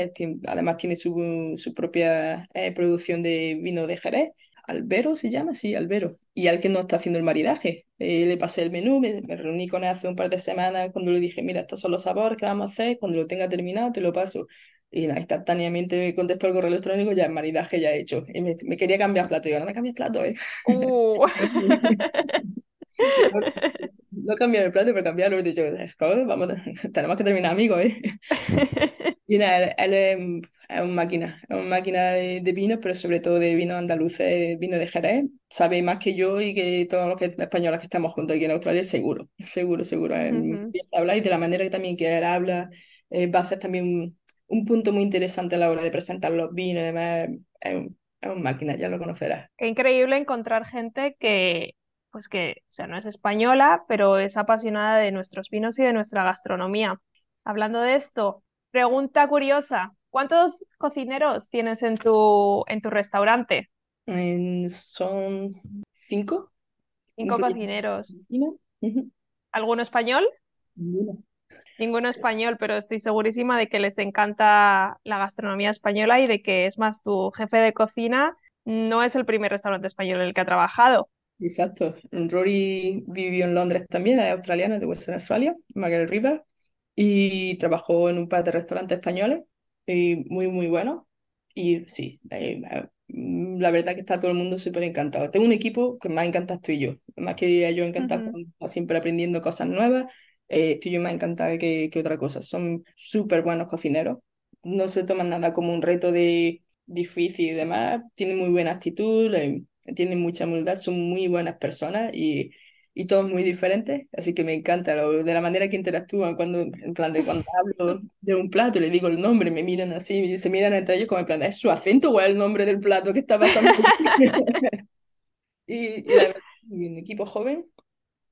[SPEAKER 4] además tiene su, su propia eh, producción de vino de Jerez. Albero se llama, sí, Albero. Y al que no está haciendo el maridaje. Eh, le pasé el menú, me, me, reuní con él hace un par de semanas cuando le dije, mira, estos son los sabores que vamos a hacer, cuando lo tenga terminado te lo paso. Y nada, instantáneamente me contestó el correo electrónico, ya el maridaje ya hecho. Y me, me quería cambiar plato. Y yo, no me cambies plato, ¿eh?
[SPEAKER 3] Uh.
[SPEAKER 4] no cambiar el plato, pero cambiarlo. He dicho, vamos, tenemos que terminar amigos, ¿eh? Y nada, él, es, es una máquina, es una máquina de, de vino, pero sobre todo de vino andaluz, vino de Jerez. Sabe más que yo y que todos los que, españoles que estamos juntos aquí en Australia, seguro, seguro, seguro. Uh -huh. Y de la manera que también que él habla, eh, va a hacer también un, un, punto muy interesante a la hora de presentar los vinos, además es, un, es una máquina, ya lo conocerás.
[SPEAKER 3] Qué increíble encontrar gente que pues que, o sea, no es española, pero es apasionada de nuestros vinos y de nuestra gastronomía. Hablando de esto, pregunta curiosa, ¿cuántos cocineros tienes en tu, en tu restaurante?
[SPEAKER 4] Son cinco.
[SPEAKER 3] Cinco cocineros. ¿Alguno español?
[SPEAKER 4] Ninguno.
[SPEAKER 3] Ninguno español, pero estoy segurísima de que les encanta la gastronomía española y de que es más tu jefe de cocina no es el primer restaurante español en el que ha trabajado.
[SPEAKER 4] Exacto. Rory vivió en Londres también, es australiana, de Western Australia, Margaret River, y trabajó en un par de restaurantes españoles, y muy, muy buenos. Y sí, eh, la verdad que está todo el mundo súper encantado. Tengo un equipo que más encanta tú y yo, más que yo encantado, uh -huh. siempre aprendiendo cosas nuevas, eh, estoy yo más encantada que, que otra cosa. Son súper buenos cocineros, no se toman nada como un reto de difícil y demás, tienen muy buena actitud, eh, tienen mucha humildad, son muy buenas personas y, y todos muy diferentes, así que me encanta lo, de la manera que interactúan cuando, en plan de cuando hablo de un plato y le digo el nombre, me miran así, se miran entre ellos como en plan, ¿es su acento o es el nombre del plato que está pasando? y, y, la verdad, un equipo joven,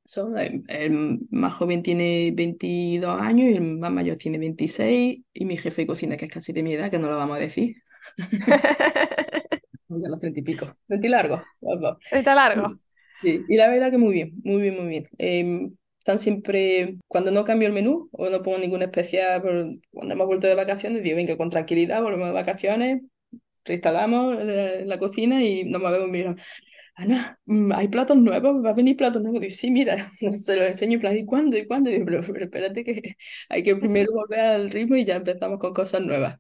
[SPEAKER 4] son, el, el, más joven tiene 22 años y el más mayor tiene 26 y mi jefe de cocina, que es casi de mi edad, que no lo vamos a decir. ya los treinta y pico. Treinta y largo.
[SPEAKER 3] Treinta largo.
[SPEAKER 4] Sí, y la verdad que muy bien, muy bien, muy bien. Eh, están siempre, cuando no cambio el menú o no pongo ninguna especial, cuando hemos vuelto de vacaciones, digo, venga, con tranquilidad, volvemos de vacaciones, reinstalamos la, la cocina y nos movemos, mira, Ana, mm, hay platos nuevos, va a venir platos nuevos. Digo, sí, mira, se lo enseño en plan, ¿y cuándo? ¿Y cuándo? Digo, pero, pero espérate que hay que primero volver al ritmo y ya empezamos con cosas nuevas.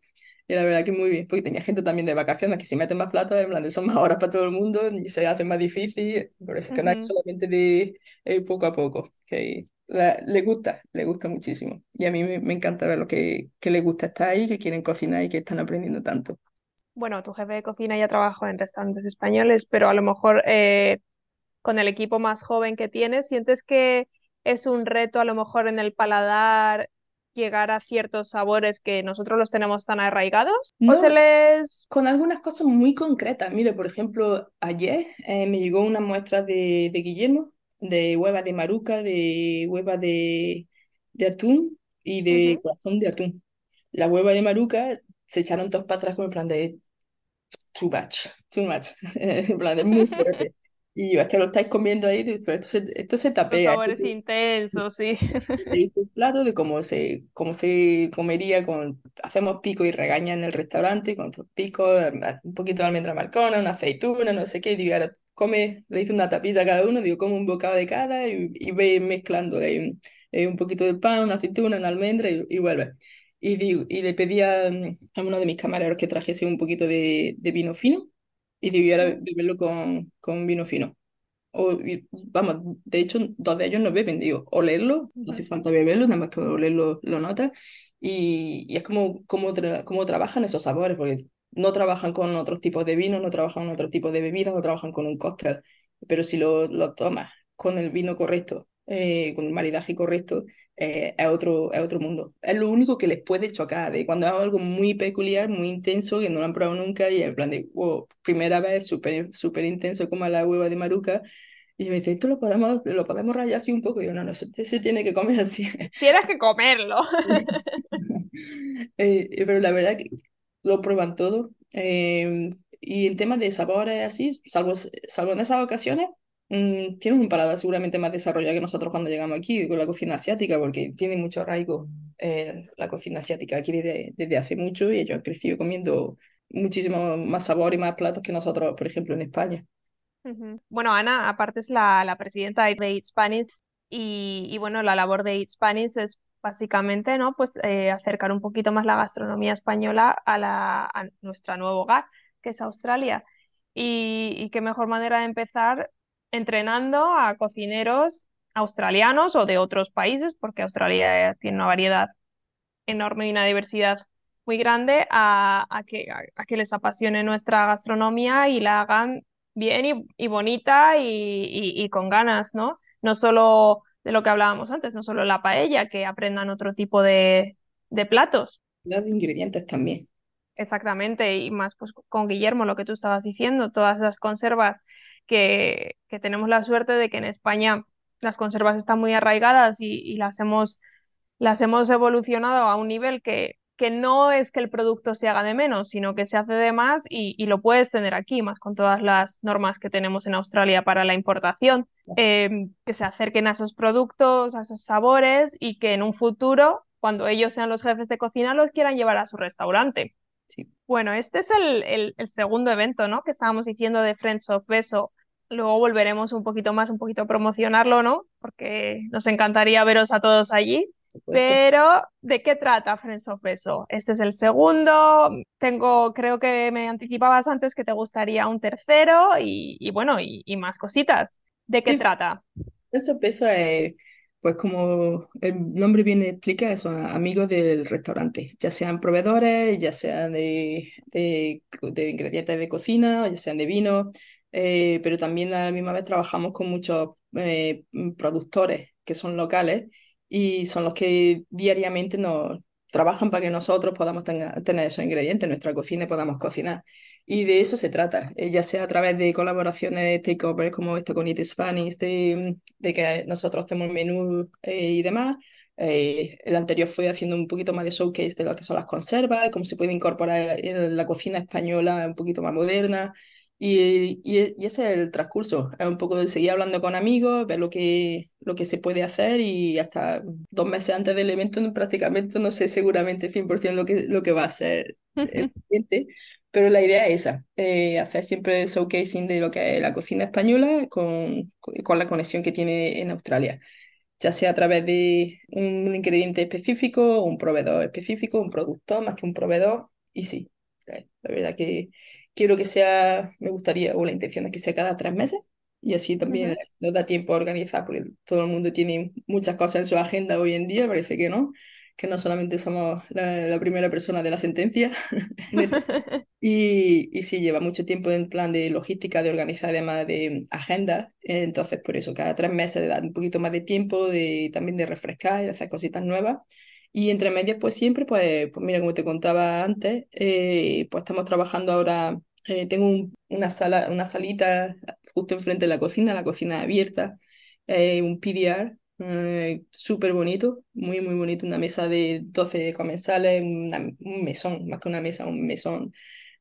[SPEAKER 4] Y la verdad que muy bien, porque tenía gente también de vacaciones que si meten más plata, en plan, son más horas para todo el mundo y se hace más difícil, por eso es que uh -huh. no es solamente de eh, poco a poco, que la, le gusta, le gusta muchísimo. Y a mí me, me encanta ver lo que, que les gusta estar ahí, que quieren cocinar y que están aprendiendo tanto.
[SPEAKER 3] Bueno, tu jefe de cocina ya trabajó en restaurantes españoles, pero a lo mejor eh, con el equipo más joven que tienes, ¿sientes que es un reto a lo mejor en el paladar llegar a ciertos sabores que nosotros los tenemos tan arraigados?
[SPEAKER 4] No,
[SPEAKER 3] ¿O se les...?
[SPEAKER 4] Con algunas cosas muy concretas. Mire, por ejemplo, ayer eh, me llegó una muestra de, de Guillermo, de hueva de maruca, de hueva de, de atún y de uh -huh. corazón de atún. La hueva de maruca se echaron dos para atrás con el plan de too much, too much. en plan, es muy fuerte. Y yo, es que lo estáis comiendo ahí, pero esto se, esto se tapea.
[SPEAKER 3] Los sabores intensos, sí.
[SPEAKER 4] Le un plato de cómo se, cómo se comería con, hacemos pico y regaña en el restaurante, con otros picos, un poquito de almendra marcona, una aceituna, no sé qué, y digo, ahora come, le hice una tapita a cada uno, digo, come un bocado de cada y, y ve mezclando eh, un poquito de pan, una aceituna, una almendra y, y vuelve. Y, digo, y le pedí a, a, uno de mis camareros que trajese un poquito de, de vino fino y ahora beberlo con, con vino fino. O, y, vamos, de hecho, dos de ellos no beben, digo, olerlo, no hace falta beberlo, nada más que olerlo lo notas. Y, y, es como, como, tra como trabajan esos sabores, porque no trabajan con otros tipos de vino, no trabajan con otro tipo de bebidas, no trabajan con un cóctel. Pero si lo, lo tomas con el vino correcto, eh, con el maridaje correcto, eh, es, otro, es otro mundo. Es lo único que les puede chocar, de cuando hago algo muy peculiar, muy intenso, que no lo han probado nunca, y en plan de, wow, primera vez, súper super intenso como la hueva de maruca, Y me dice, ¿esto lo podemos, lo podemos rayar así un poco? Y yo, no, no, eso se tiene que comer así.
[SPEAKER 3] Tienes que comerlo.
[SPEAKER 4] Eh, pero la verdad que lo prueban todo. Eh, y en temas de sabores así, salvo, salvo en esas ocasiones, mm, tienen un paladar seguramente más desarrollado que nosotros cuando llegamos aquí con la cocina asiática, porque tiene mucho arraigo eh, la cocina asiática aquí desde, desde hace mucho y ellos han crecido comiendo muchísimo más sabor y más platos que nosotros, por ejemplo, en España.
[SPEAKER 3] Bueno, Ana, aparte es la, la presidenta de Eat Spanish y, bueno, la labor de Eat Spanish es básicamente, ¿no? Pues eh, acercar un poquito más la gastronomía española a, la, a nuestro nuevo hogar, que es Australia. Y qué mejor manera de empezar entrenando a cocineros australianos o de otros países, porque Australia tiene una variedad enorme y una diversidad muy grande, a, a que, a, a que les apasione nuestra gastronomía y la hagan bien y, y bonita y, y- y con ganas, ¿no? No solo de lo que hablábamos antes, no solo la paella, que aprendan otro tipo de, de platos.
[SPEAKER 4] Los ingredientes también.
[SPEAKER 3] Exactamente, y más pues con Guillermo, lo que tú estabas diciendo, todas las conservas que, que tenemos la suerte de que en España las conservas están muy arraigadas y, y las hemos, las hemos evolucionado a un nivel que, que no es que el producto se haga de menos, sino que se hace de más y, y lo puedes tener aquí, más con todas las normas que tenemos en Australia para la importación, eh, que se acerquen a esos productos, a esos sabores y que en un futuro, cuando ellos sean los jefes de cocina, los quieran llevar a su restaurante.
[SPEAKER 4] Sí.
[SPEAKER 3] Bueno, este es el, el- el segundo evento, ¿no? Que estábamos diciendo de Friends of Beso. Luego volveremos un poquito más, un poquito a promocionarlo, ¿no? Porque nos encantaría veros a todos allí. Pero, ¿de qué trata Friends of Beso? Este es el segundo. Tengo, creo que me anticipabas antes que te gustaría un tercero y, y bueno, y, y más cositas. ¿De qué
[SPEAKER 4] Sí,
[SPEAKER 3] trata?
[SPEAKER 4] el sorpresa es, pues como el nombre bien explica, son amigos del restaurante, ya sean proveedores, ya sean de, de, de ingredientes de cocina, ya sean de vino, eh, pero también a la misma vez trabajamos con muchos eh, productores que son locales y son los que diariamente nos trabajan para que nosotros podamos tenga- tener esos ingredientes en nuestra cocina y podamos cocinar. Y de eso se trata, eh, ya sea a través de colaboraciones takeover como esta con Eat Spanish, de, de que nosotros hacemos menú eh, y demás. Eh, el anterior fue haciendo un poquito más de showcase de lo que son las conservas, cómo se puede incorporar en la cocina española un poquito más moderna. Y, y, y ese es el transcurso, es un poco de seguir hablando con amigos, ver lo que, lo que se puede hacer y hasta dos meses antes del evento prácticamente no sé seguramente 100% lo que, lo que va a ser el cliente, pero la idea es esa, eh, hacer siempre el showcasing de lo que es la cocina española con, con la conexión que tiene en Australia, ya sea a través de un ingrediente específico, un proveedor específico, un productor más que un proveedor, y sí, la verdad que quiero que sea, me gustaría, o la intención es que sea cada tres meses, y así también
[SPEAKER 3] Ujú.
[SPEAKER 4] nos da tiempo a organizar, porque todo el mundo tiene muchas cosas en su agenda hoy en día, parece que no, que no solamente somos la, la primera persona de la sentencia, en este y, y sí, lleva mucho tiempo en plan de logística, de organizar además de agenda, entonces por eso cada tres meses dar un poquito más de tiempo, de también de refrescar y de hacer cositas nuevas. Y entre medias, pues siempre, pues, pues mira, como te contaba antes, eh, pues estamos trabajando ahora, eh, tengo un- una sala, una salita justo enfrente de la cocina, la cocina abierta, eh, un PDR, eh, súper bonito, muy, muy bonito, una mesa de 12 comensales, una- un mesón, más que una mesa, un mesón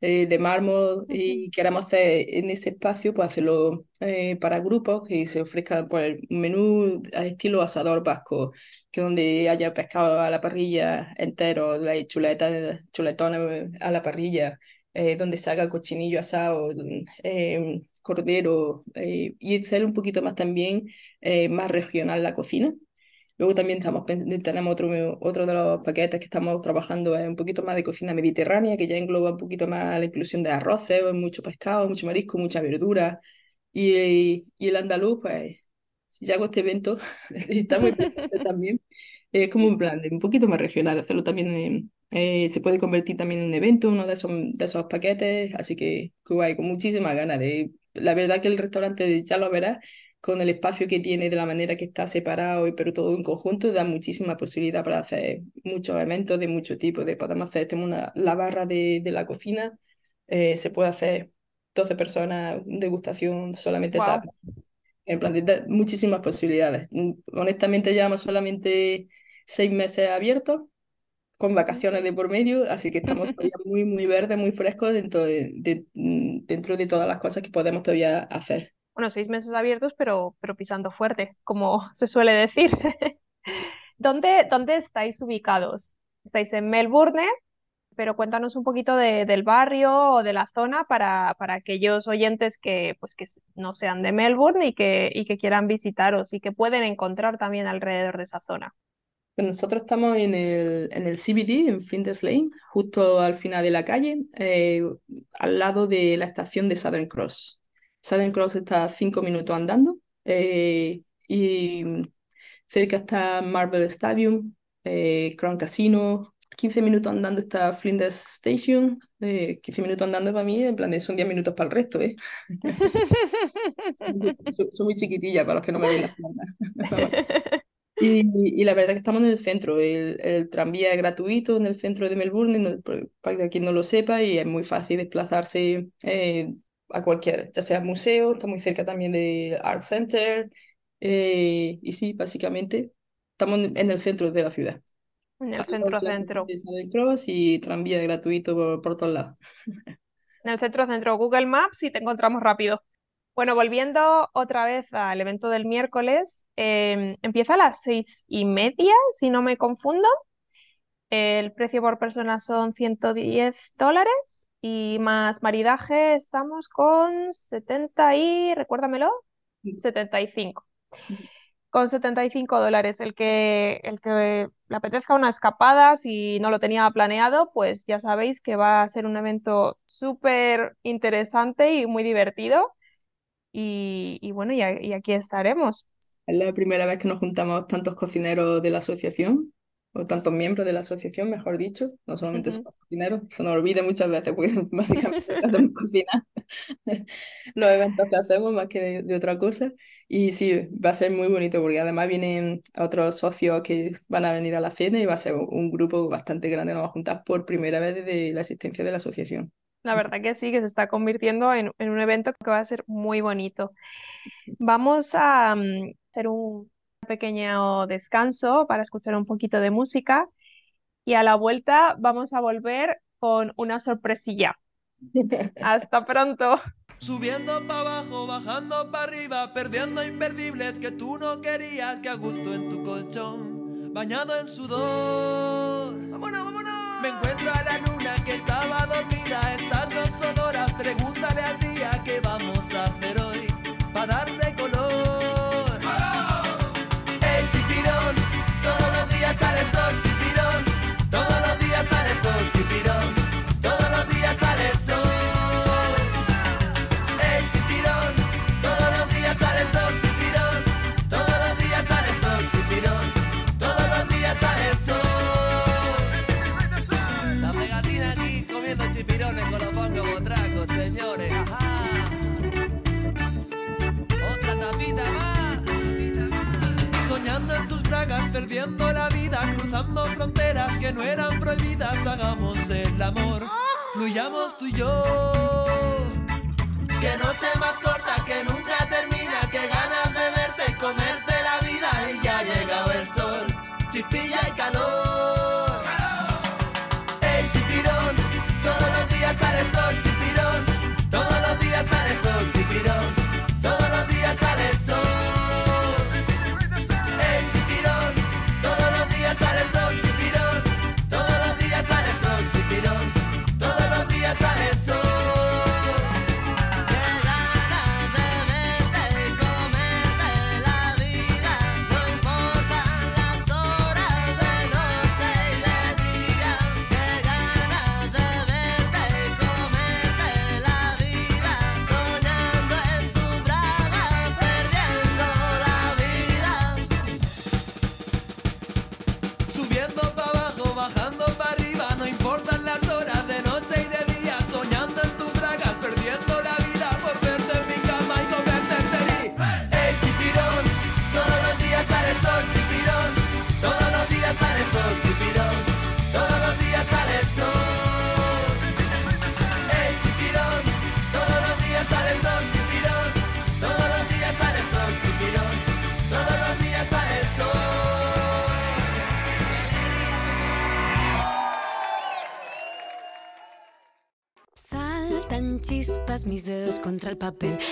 [SPEAKER 4] eh, de mármol.
[SPEAKER 3] Ujú.
[SPEAKER 4] y queremos hacer en ese espacio, pues hacerlo eh, para grupos y se ofrezca pues, un menú a estilo asador vasco que donde haya pescado a la parrilla entero, la chuleta, chuletones a la parrilla, eh, donde se haga cochinillo asado, eh, cordero, eh, y hacer un poquito más también eh, más regional la cocina. Luego también estamos, tenemos otro, otro de los paquetes que estamos trabajando es un poquito más de cocina mediterránea, que ya engloba un poquito más la inclusión de arroces, mucho pescado, mucho marisco, mucha verdura. Y, y el andaluz, pues, si ya hago este evento, está muy presente también. Es como un plan de un poquito más regional, hacerlo también en- eh, se puede convertir también en un evento, uno de esos, de esos paquetes, así que, guay, con muchísimas ganas de... La verdad que el restaurante, ya lo verás, con el espacio que tiene, de la manera que está separado, y pero todo en conjunto, da muchísima posibilidad para hacer muchos eventos de mucho tipo, de podemos hacer, tenemos una, la barra de, de la cocina, eh, se puede hacer 12 personas, degustación, solamente
[SPEAKER 3] Wow.
[SPEAKER 4] En plan, de muchísimas posibilidades. Mm, honestamente, llevamos solamente seis meses abiertos, con vacaciones de por medio, así que estamos todavía muy, muy verdes, muy frescos dentro de, mm, dentro de todas las cosas que podemos todavía hacer.
[SPEAKER 3] Bueno, seis meses abiertos, pero, pero pisando fuerte, como se suele decir. ¿Dónde, ¿Dónde estáis ubicados? Estáis en Melbourne, pero cuéntanos un poquito del barrio o de la zona para, para aquellos oyentes que, pues, que no sean de Melbourne y que, y que quieran visitaros y que pueden encontrar también alrededor de esa zona.
[SPEAKER 4] Nosotros estamos en el, en el CBD, en Flinders Lane, justo al final de la calle, eh, al lado de la estación de Southern Cross. Southern Cross está cinco minutos andando eh, y cerca está Marvel Stadium, eh, Crown Casino, 15 minutos andando está Flinders Station, 15 eh, minutos andando para mí, en plan de son 10 minutos para el resto, ¿eh? soy, muy chiquitilla para los que no me ven las y, y, la verdad es que estamos en el centro, el, tranvía es gratuito en el centro de Melbourne, para que quien no lo sepa, y es muy fácil desplazarse eh, a cualquier, ya sea museo, está muy cerca también del Art Center, eh, y sí, básicamente estamos en el centro de la ciudad.
[SPEAKER 3] En el centro centro.
[SPEAKER 4] De Cross y tranvía gratuito por, por todos lados.
[SPEAKER 3] En el centro centro Google Maps y te encontramos rápido. Bueno, volviendo otra vez al evento del miércoles, em, empieza a las seis y media, si no me confundo. El precio por persona son 110 dólares y más maridaje estamos con 70 y, recuérdamelo, 75 con 75 dólares. El que, el que le apetezca una escapada, si no lo tenía planeado, pues ya sabéis que va a ser un evento súper interesante y muy divertido. Y, y bueno, y, y aquí estaremos.
[SPEAKER 4] Es la primera vez que nos juntamos tantos cocineros de la asociación o tantos miembros de la asociación, mejor dicho, no solamente somos cocineros, se nos olvida muchas veces porque básicamente hacemos cocina, los eventos que hacemos más que de, otra cosa. Y sí, va a ser muy bonito porque además vienen otros socios que van a venir a la cena y va a ser un grupo bastante grande, nos va a juntar por primera vez desde la existencia de la asociación.
[SPEAKER 3] La verdad que sí, que se está convirtiendo en, en un evento que va a ser muy bonito. Vamos a um, hacer un pequeño descanso para escuchar un poquito de música y a la vuelta vamos a volver con una sorpresilla. Hasta pronto.
[SPEAKER 6] Subiendo para abajo, bajando para arriba, perdiendo imperdibles que tú no querías, que a gusto en tu colchón, bañado en sudor. ¡Vámonos, vámonos! Me encuentro a la luna que estaba dormida, estás no sonora, pregúntale al día qué vamos perdiendo la cruzando fronteras que no eran prohibidas, hagamos el amor, fluyamos tú y yo. Que noche más corta que nunca termina,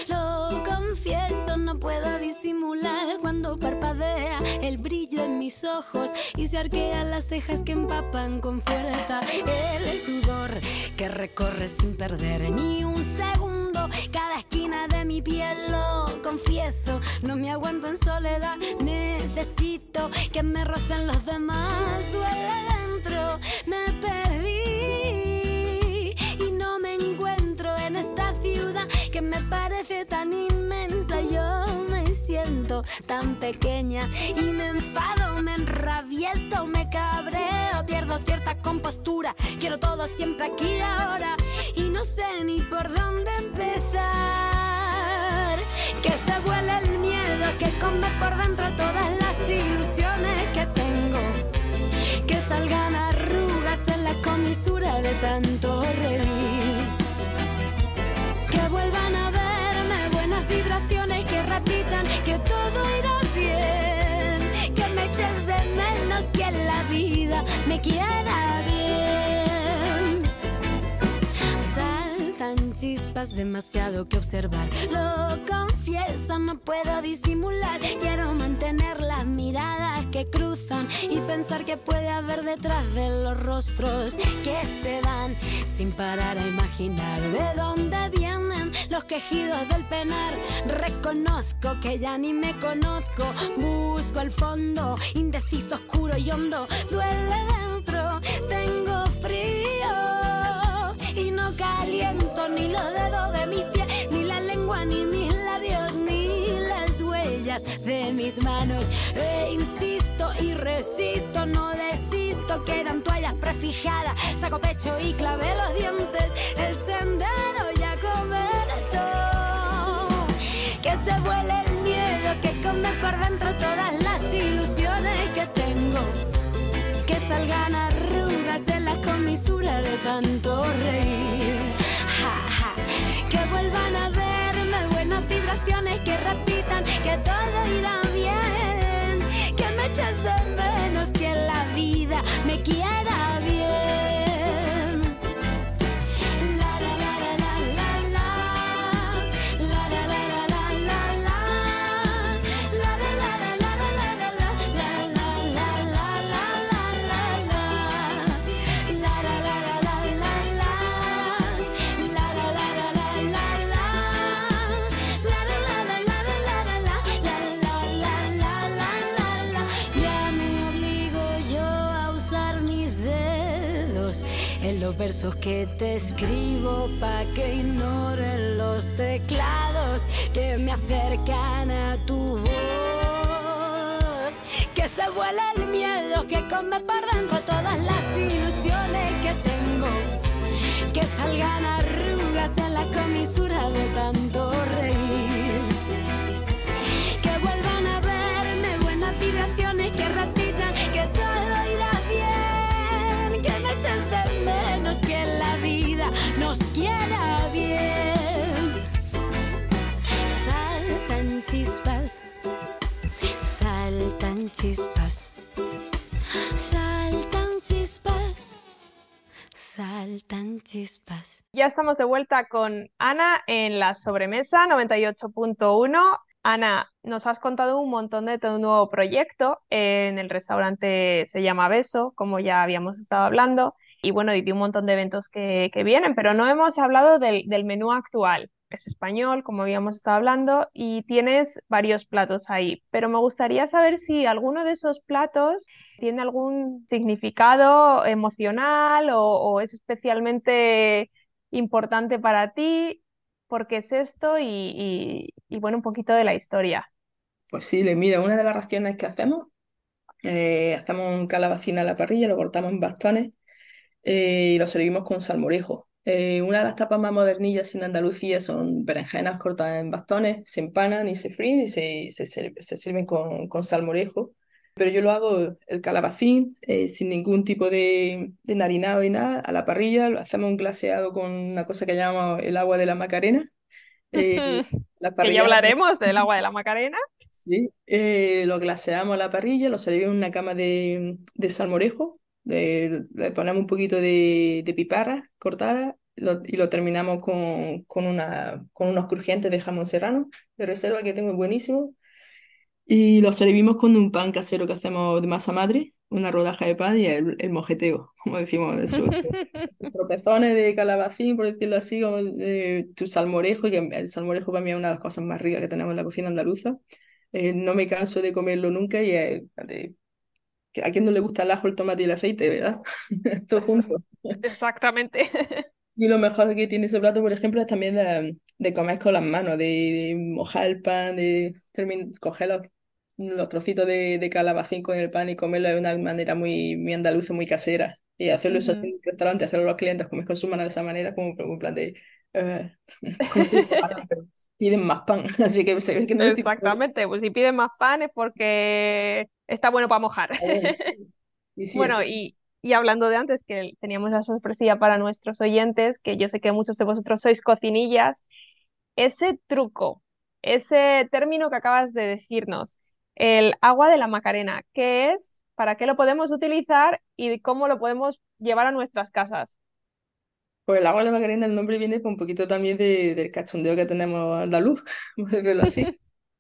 [SPEAKER 7] Lo confieso, no puedo disimular cuando parpadea el brillo en mis ojos y se arquean las cejas que empapan con fuerza el sudor que recorre sin perder ni un segundo cada esquina de mi piel. Lo confieso, no me aguanto en soledad, necesito que me rocen los demás. Tan pequeña y me enfado, me enrabieto, me cabreo, pierdo cierta compostura. Quiero todo siempre aquí y ahora y no sé ni por dónde empezar. Que se vuele el miedo que come por dentro todas las ilusiones que tengo. Que salgan arrugas en la comisura de tanto quiera bien. Saltan chispas demasiado que observar. Lo confieso, no puedo disimular. Quiero mantener las miradas que cruzan y pensar que puede haber detrás de los rostros que se dan sin parar a imaginar de dónde vienen los quejidos del penar. Reconozco que ya ni me conozco. Busco el fondo, indeciso, oscuro y hondo. Duele caliento ni los dedos de mis pies, ni la lengua, ni mis labios, ni las huellas de mis manos. E insisto y resisto, no desisto, quedan toallas prefijadas, saco pecho y clavé los dientes, el sendero ya comenzó. Que se vuele el miedo que come por dentro todas las ilusiones que tengo que salgan arrugas en la comisura de tanto reír. que repitan que todo irán los versos que te escribo pa' que ignoren los teclados que me acercan a tu voz. Que se vuela el miedo que come por dentro todas las ilusiones que tengo. Que salgan arrugas en la comisura de tanto reír. Que vuelvan a verme buenas vibraciones que repitan nos quiera bien. Saltan chispas, saltan chispas, saltan chispas, saltan chispas.
[SPEAKER 3] Ya estamos de vuelta con Ana en la sobremesa 98.1. Ana, nos has contado un montón de tu nuevo proyecto en el restaurante se llama Beso, como ya habíamos estado hablando, y bueno, y de un montón de eventos que, que vienen, pero no hemos hablado del, del menú actual. Es español, como habíamos estado hablando, y tienes varios platos ahí, pero me gustaría saber si alguno de esos platos tiene algún significado emocional o, es especialmente importante para ti. ¿Por qué es esto? Y, y- bueno, un poquito de la historia.
[SPEAKER 4] Pues sí, mira, una de las raciones que hacemos, eh, hacemos un calabacín a la parrilla, lo cortamos en bastones eh, y lo servimos con salmorejo. Eh, una de las tapas más modernillas en Andalucía son berenjenas cortadas en bastones, se empanan y se fríen y se, se, sir- se sirven con, con salmorejo. Pero yo lo hago el calabacín eh, sin ningún tipo de, de enharinado y nada, a la parrilla, lo hacemos un glaseado con una cosa que llamamos el agua de la Macarena. Eh, la
[SPEAKER 3] Que
[SPEAKER 4] parrilla
[SPEAKER 3] ya
[SPEAKER 4] la
[SPEAKER 3] hablaremos del agua de la Macarena.
[SPEAKER 4] Sí, eh, lo glaseamos a la parrilla, lo servimos en una cama de, de salmorejo, de- le ponemos un poquito de, de piparra cortada lo- y lo terminamos con, con, una, con unos crujientes de jamón serrano de reserva que tengo buenísimo. Y lo servimos con un pan casero que hacemos de masa madre, una rodaja de pan y el, el mojeteo, como decimos, eso, tropezones de calabacín, por decirlo así, como de tu salmorejo, que el salmorejo para mí es una de las cosas más ricas que tenemos en la cocina andaluza. Eh, no me canso de comerlo nunca y es de- a quién no le gusta el ajo, el tomate y el aceite, ¿verdad? Todo junto.
[SPEAKER 3] Exactamente.
[SPEAKER 4] Y lo mejor que tiene ese plato, por ejemplo, es también de, de comer con las manos, de, de mojar el pan, de coger los, los trocitos de, de calabacín con el pan y comerlo de una manera muy, muy andaluza, muy casera. Y hacerlo eso así en un restaurante, hacerlo a los clientes, comer con su mano de esa manera, como como en plan de... eh, piden más pan, así que se ve que no estoy
[SPEAKER 3] Exactamente, pues si piden más pan es porque está bueno para mojar.
[SPEAKER 4] Y sí,
[SPEAKER 3] Bueno, y, y hablando de antes, que teníamos la sorpresilla para nuestros oyentes, que yo sé que muchos de vosotros sois cocinillas, ese truco, ese término que acabas de decirnos, el agua de la Macarena, ¿qué es? ¿Para qué lo podemos utilizar y cómo lo podemos llevar a nuestras casas?
[SPEAKER 4] Pues el agua de la Macarena, el nombre viene un poquito también de- del cachondeo que tenemos andaluz, por decirlo así.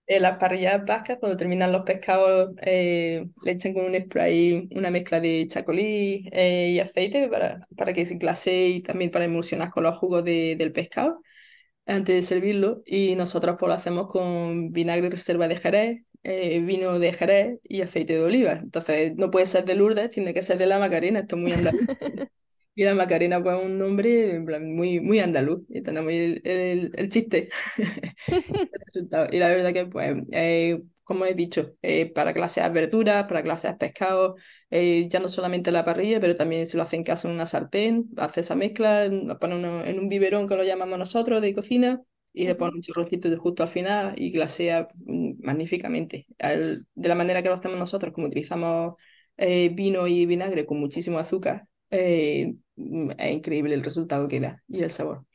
[SPEAKER 4] En las parrillas vascas, cuando terminan los pescados, eh, le echan con un spray una mezcla de chacolí eh, y aceite para, para que se glasee y también para emulsionar con los jugos de- del pescado antes de servirlo. Y nosotros pues lo hacemos con vinagre reserva de Jerez, eh, vino de Jerez y aceite de oliva. Entonces no puede ser de Lourdes, tiene que ser de la Macarena, esto es muy andaluz. Y la Macarena, pues, es un nombre en plan, muy, muy andaluz. Y tenemos el, el, el chiste. Y la verdad que, pues, eh, como he dicho, eh, para clases verduras, para clases pescados, eh, ya no solamente en la parrilla, pero también se lo hace en casa en una sartén, hace esa mezcla, lo pone uno- en un biberón que lo llamamos nosotros de cocina, y le pone un chorrocito justo al final y glasea mm, magníficamente. Al- de la manera que lo hacemos nosotros, como utilizamos eh, vino y vinagre con muchísimo azúcar, eh, es increíble el resultado que da y el sabor.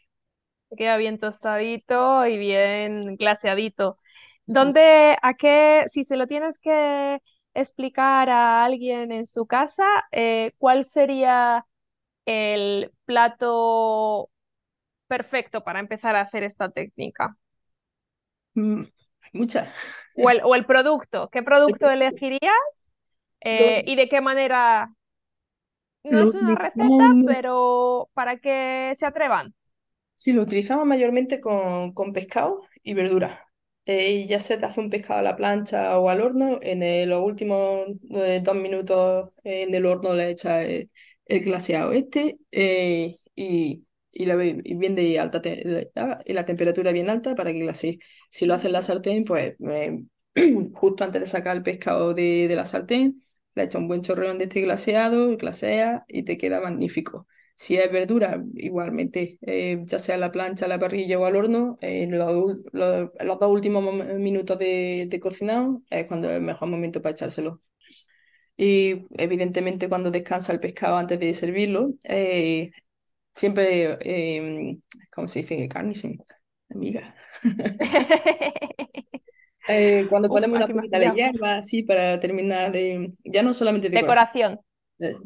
[SPEAKER 3] Queda bien tostadito y bien glaseadito. ¿Dónde, a qué, si se lo tienes que explicar a alguien en su casa, eh, cuál sería el plato perfecto para empezar a hacer esta técnica?
[SPEAKER 4] Mm, muchas.
[SPEAKER 3] ¿O el, o el producto? ¿Qué producto elegirías? Eh, ¿y de qué manera? No es una receta, pero para que se atrevan.
[SPEAKER 4] sí, lo utilizamos mayormente con, con pescado y verduras. Eh, ya se te hace un pescado a la plancha o al horno. En el- los últimos eh, dos minutos eh, en el horno le echas el, el glaseado este eh, y, y, la, y bien de alta te- de- ah, y la temperatura bien alta para que glasee. Si lo haces en la sartén, pues eh, justo antes de sacar el pescado de, de la sartén, le echas un buen chorreón de este glaseado, glasea y te queda magnífico. Si es verdura, igualmente, eh, ya sea a la plancha, a la parrilla o al horno, eh, en los, los- los dos últimos minutos de, de cocinado es cuando es el mejor momento para echárselo. Y evidentemente cuando descansa el pescado antes de servirlo, eh, siempre, eh, ¿cómo se dice? Garnishing, amiga. Eh, cuando
[SPEAKER 3] Uf,
[SPEAKER 4] ponemos una
[SPEAKER 3] me has
[SPEAKER 4] poquita de hierba, así, para terminar de, ya no solamente decoración,
[SPEAKER 3] Decoración.
[SPEAKER 4] eh,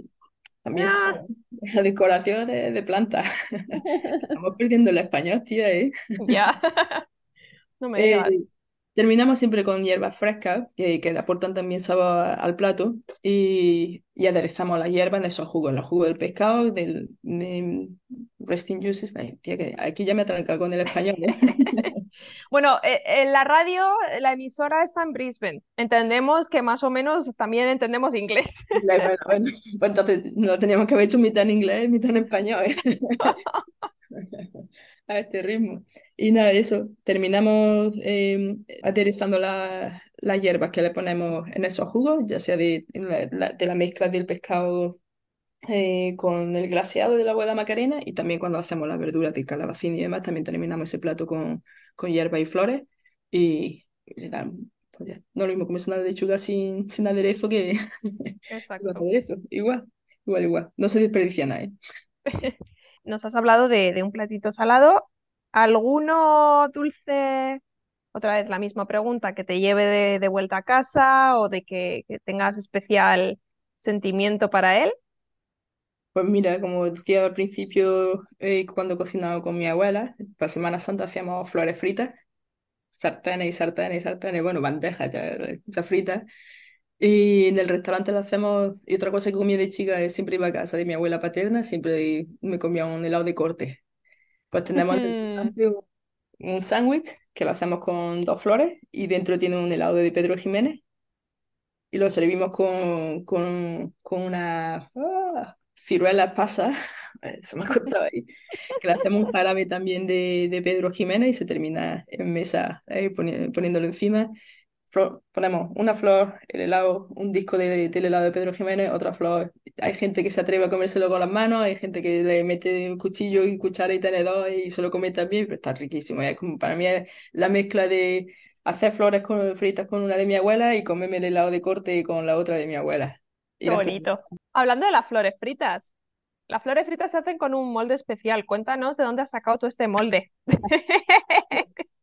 [SPEAKER 4] también
[SPEAKER 3] Ah,
[SPEAKER 4] son la decoración de, de plantas. Estamos perdiendo el español, tía, ¿eh?
[SPEAKER 3] ya, no me
[SPEAKER 4] Eh,
[SPEAKER 3] digas.
[SPEAKER 4] Terminamos siempre con hierbas frescas que, que aportan también sabor al plato y, y aderezamos las hierbas en esos jugos, los jugos del pescado, del de resting juices. Ay, tía, que aquí ya me atranca con el español, ¿eh?
[SPEAKER 3] Bueno, eh, en la radio, la emisora está en Brisbane. Entendemos que más o menos también entendemos inglés.
[SPEAKER 4] Bueno, bueno, pues entonces no teníamos que haber hecho mitad en inglés, mitad en español, ¿eh? a este ritmo. Y nada, eso, terminamos eh, aderezando la- las hierbas que le ponemos en esos jugos, ya sea de la, la- de la mezcla del pescado eh, con el glaseado del de la Macarena y también cuando hacemos las verduras de calabacín y demás, también terminamos ese plato con, con hierbas y flores y, y le dan, pues ya, no lo mismo comerse una lechuga sin, sin aderezo que
[SPEAKER 3] Exacto.
[SPEAKER 4] aderezo, igual, igual, igual, no se desperdicia nada, ¿eh?
[SPEAKER 3] Nos has hablado de, de un platito salado. ¿Alguno dulce? Otra vez la misma pregunta, que te lleve de, de vuelta a casa o de que, tengas especial sentimiento para él.
[SPEAKER 4] Pues mira, como decía al principio, eh, cuando cocinaba con mi abuela, para Semana Santa hacíamos flores fritas, sartenes y sartenes y sartenes, bueno, bandejas ya, ya fritas. Y en el restaurante lo hacemos, y otra cosa que comía de chica, es siempre iba a casa de mi abuela paterna, siempre me comía un helado de corte. Pues tenemos en el restaurante un, un sándwich que lo hacemos con dos flores y dentro tiene un helado de Pedro Jiménez y lo servimos con, con, con una ah, ciruelas pasas, eso me ha costado ahí, que le hacemos un jarabe también de, de Pedro Jiménez y se termina en mesa eh, poni- poniéndolo encima. Ponemos una flor, el helado, un disco de- del helado de Pedro Jiménez, otra flor. Hay gente que se atreve a comérselo con las manos, hay gente que le mete un cuchillo y cuchara y tenedor y se lo come también, pero está riquísimo. Es como, para mí es la mezcla de hacer flores con, fritas con una de mi abuela y comerme el helado de corte con la otra de mi abuela.
[SPEAKER 3] Qué bonito. Hablando de las flores fritas, las flores fritas se hacen con un molde especial. Cuéntanos de dónde has sacado tú este molde.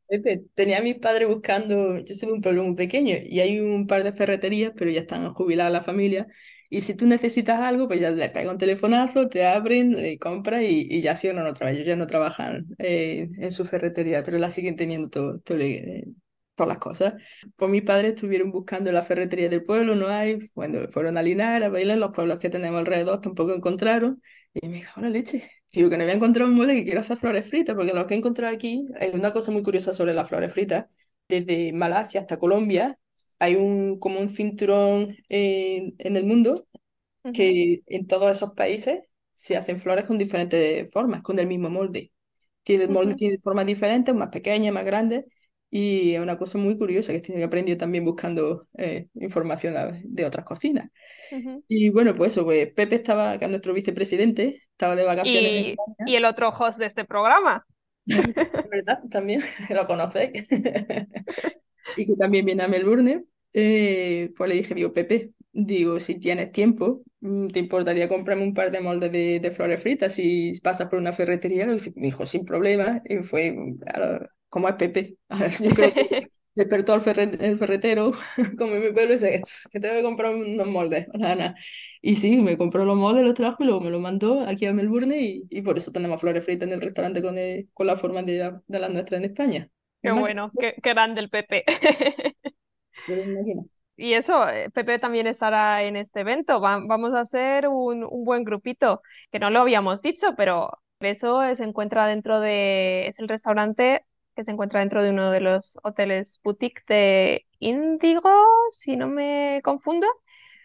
[SPEAKER 4] Tenía a mis padres buscando, yo soy de un pueblo muy pequeño y hay un par de ferreterías, pero ya están jubiladas la familia. Y si tú necesitas algo, pues ya le pega un telefonazo, te abren, le compras y, y ya cierran otra vez. Ellos ya no trabajan eh, en su ferretería, pero la siguen teniendo todo, eh, todas las cosas. Pues mis padres estuvieron buscando la ferretería del pueblo, no hay. Cuando fueron a Linares, a bailar, los pueblos que tenemos alrededor tampoco encontraron. Y me dijo, la leche. Digo que no había encontrado un molde que quiero hacer flores fritas, porque lo que he encontrado aquí es una cosa muy curiosa sobre las flores fritas. Desde Malasia hasta Colombia hay un, como un cinturón en, en el mundo
[SPEAKER 3] Ujú,
[SPEAKER 4] que en todos esos países se hacen flores con diferentes formas, con el mismo molde. Tiene, el molde tiene formas diferentes, más pequeñas, más grandes, y es una cosa muy curiosa que estoy aprendiendo también buscando eh, información de otras cocinas.
[SPEAKER 3] ujú.
[SPEAKER 4] Y bueno, pues eso, pues Pepe estaba, que es nuestro vicepresidente, estaba de vacaciones en
[SPEAKER 3] Y, y
[SPEAKER 4] España,
[SPEAKER 3] el otro host de este programa.
[SPEAKER 4] ¿verdad? También lo conocéis. y que también viene a Melbourne, eh, pues le dije, digo, Pepe, digo, si tienes tiempo, mm, ¿te importaría comprarme un par de moldes de, de flores fritas si pasas por una ferretería? Y me dijo, sin problema, y fue, claro, como es Pepe? Yo creo que despertó al ferre- el ferretero, como en mi pueblo, y dice, que tengo que comprar unos moldes, nada. Y sí, me compró los moldes, los trajo y luego me los mandó aquí a Melbourne y, y por eso tenemos flores fritas en el restaurante con, el- con la forma de, la- de las nuestras en España.
[SPEAKER 3] Qué bueno, qué, qué grande el Pepe. Y eso, eh, Pepe también estará en este evento. Va- vamos a hacer un, un buen grupito, que no lo habíamos dicho, pero eso se encuentra dentro de, es el restaurante que se encuentra dentro de uno de los hoteles boutique de Índigo, si no me confundo.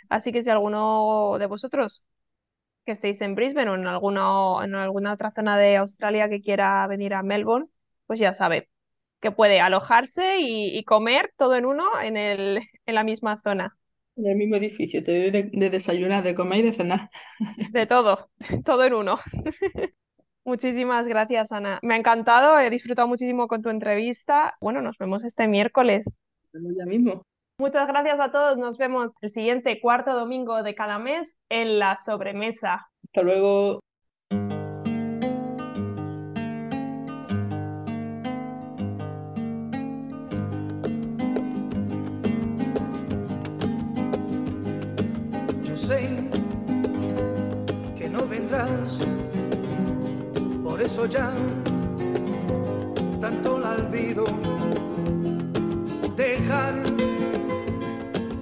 [SPEAKER 3] Así que si alguno de vosotros que estéis en Brisbane o en alguno, en alguna otra zona de Australia que quiera venir a Melbourne, pues ya sabe que puede alojarse y, y comer todo en uno en el, en la misma zona.
[SPEAKER 4] En el mismo edificio, te doy de, de desayunar, de comer y de cenar.
[SPEAKER 3] De todo, todo en uno. Muchísimas gracias, Ana. Me ha encantado, he disfrutado muchísimo con tu entrevista. Bueno, nos vemos este miércoles.
[SPEAKER 4] Nos vemos ya mismo.
[SPEAKER 3] Muchas gracias a todos. Nos vemos el siguiente cuarto domingo de cada mes en la sobremesa.
[SPEAKER 4] Hasta luego.
[SPEAKER 8] Yo sé que no vendrás, por eso ya tanto la olvido. Dejar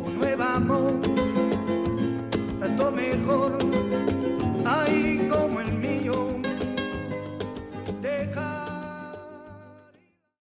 [SPEAKER 8] un nuevo amor, tanto mejor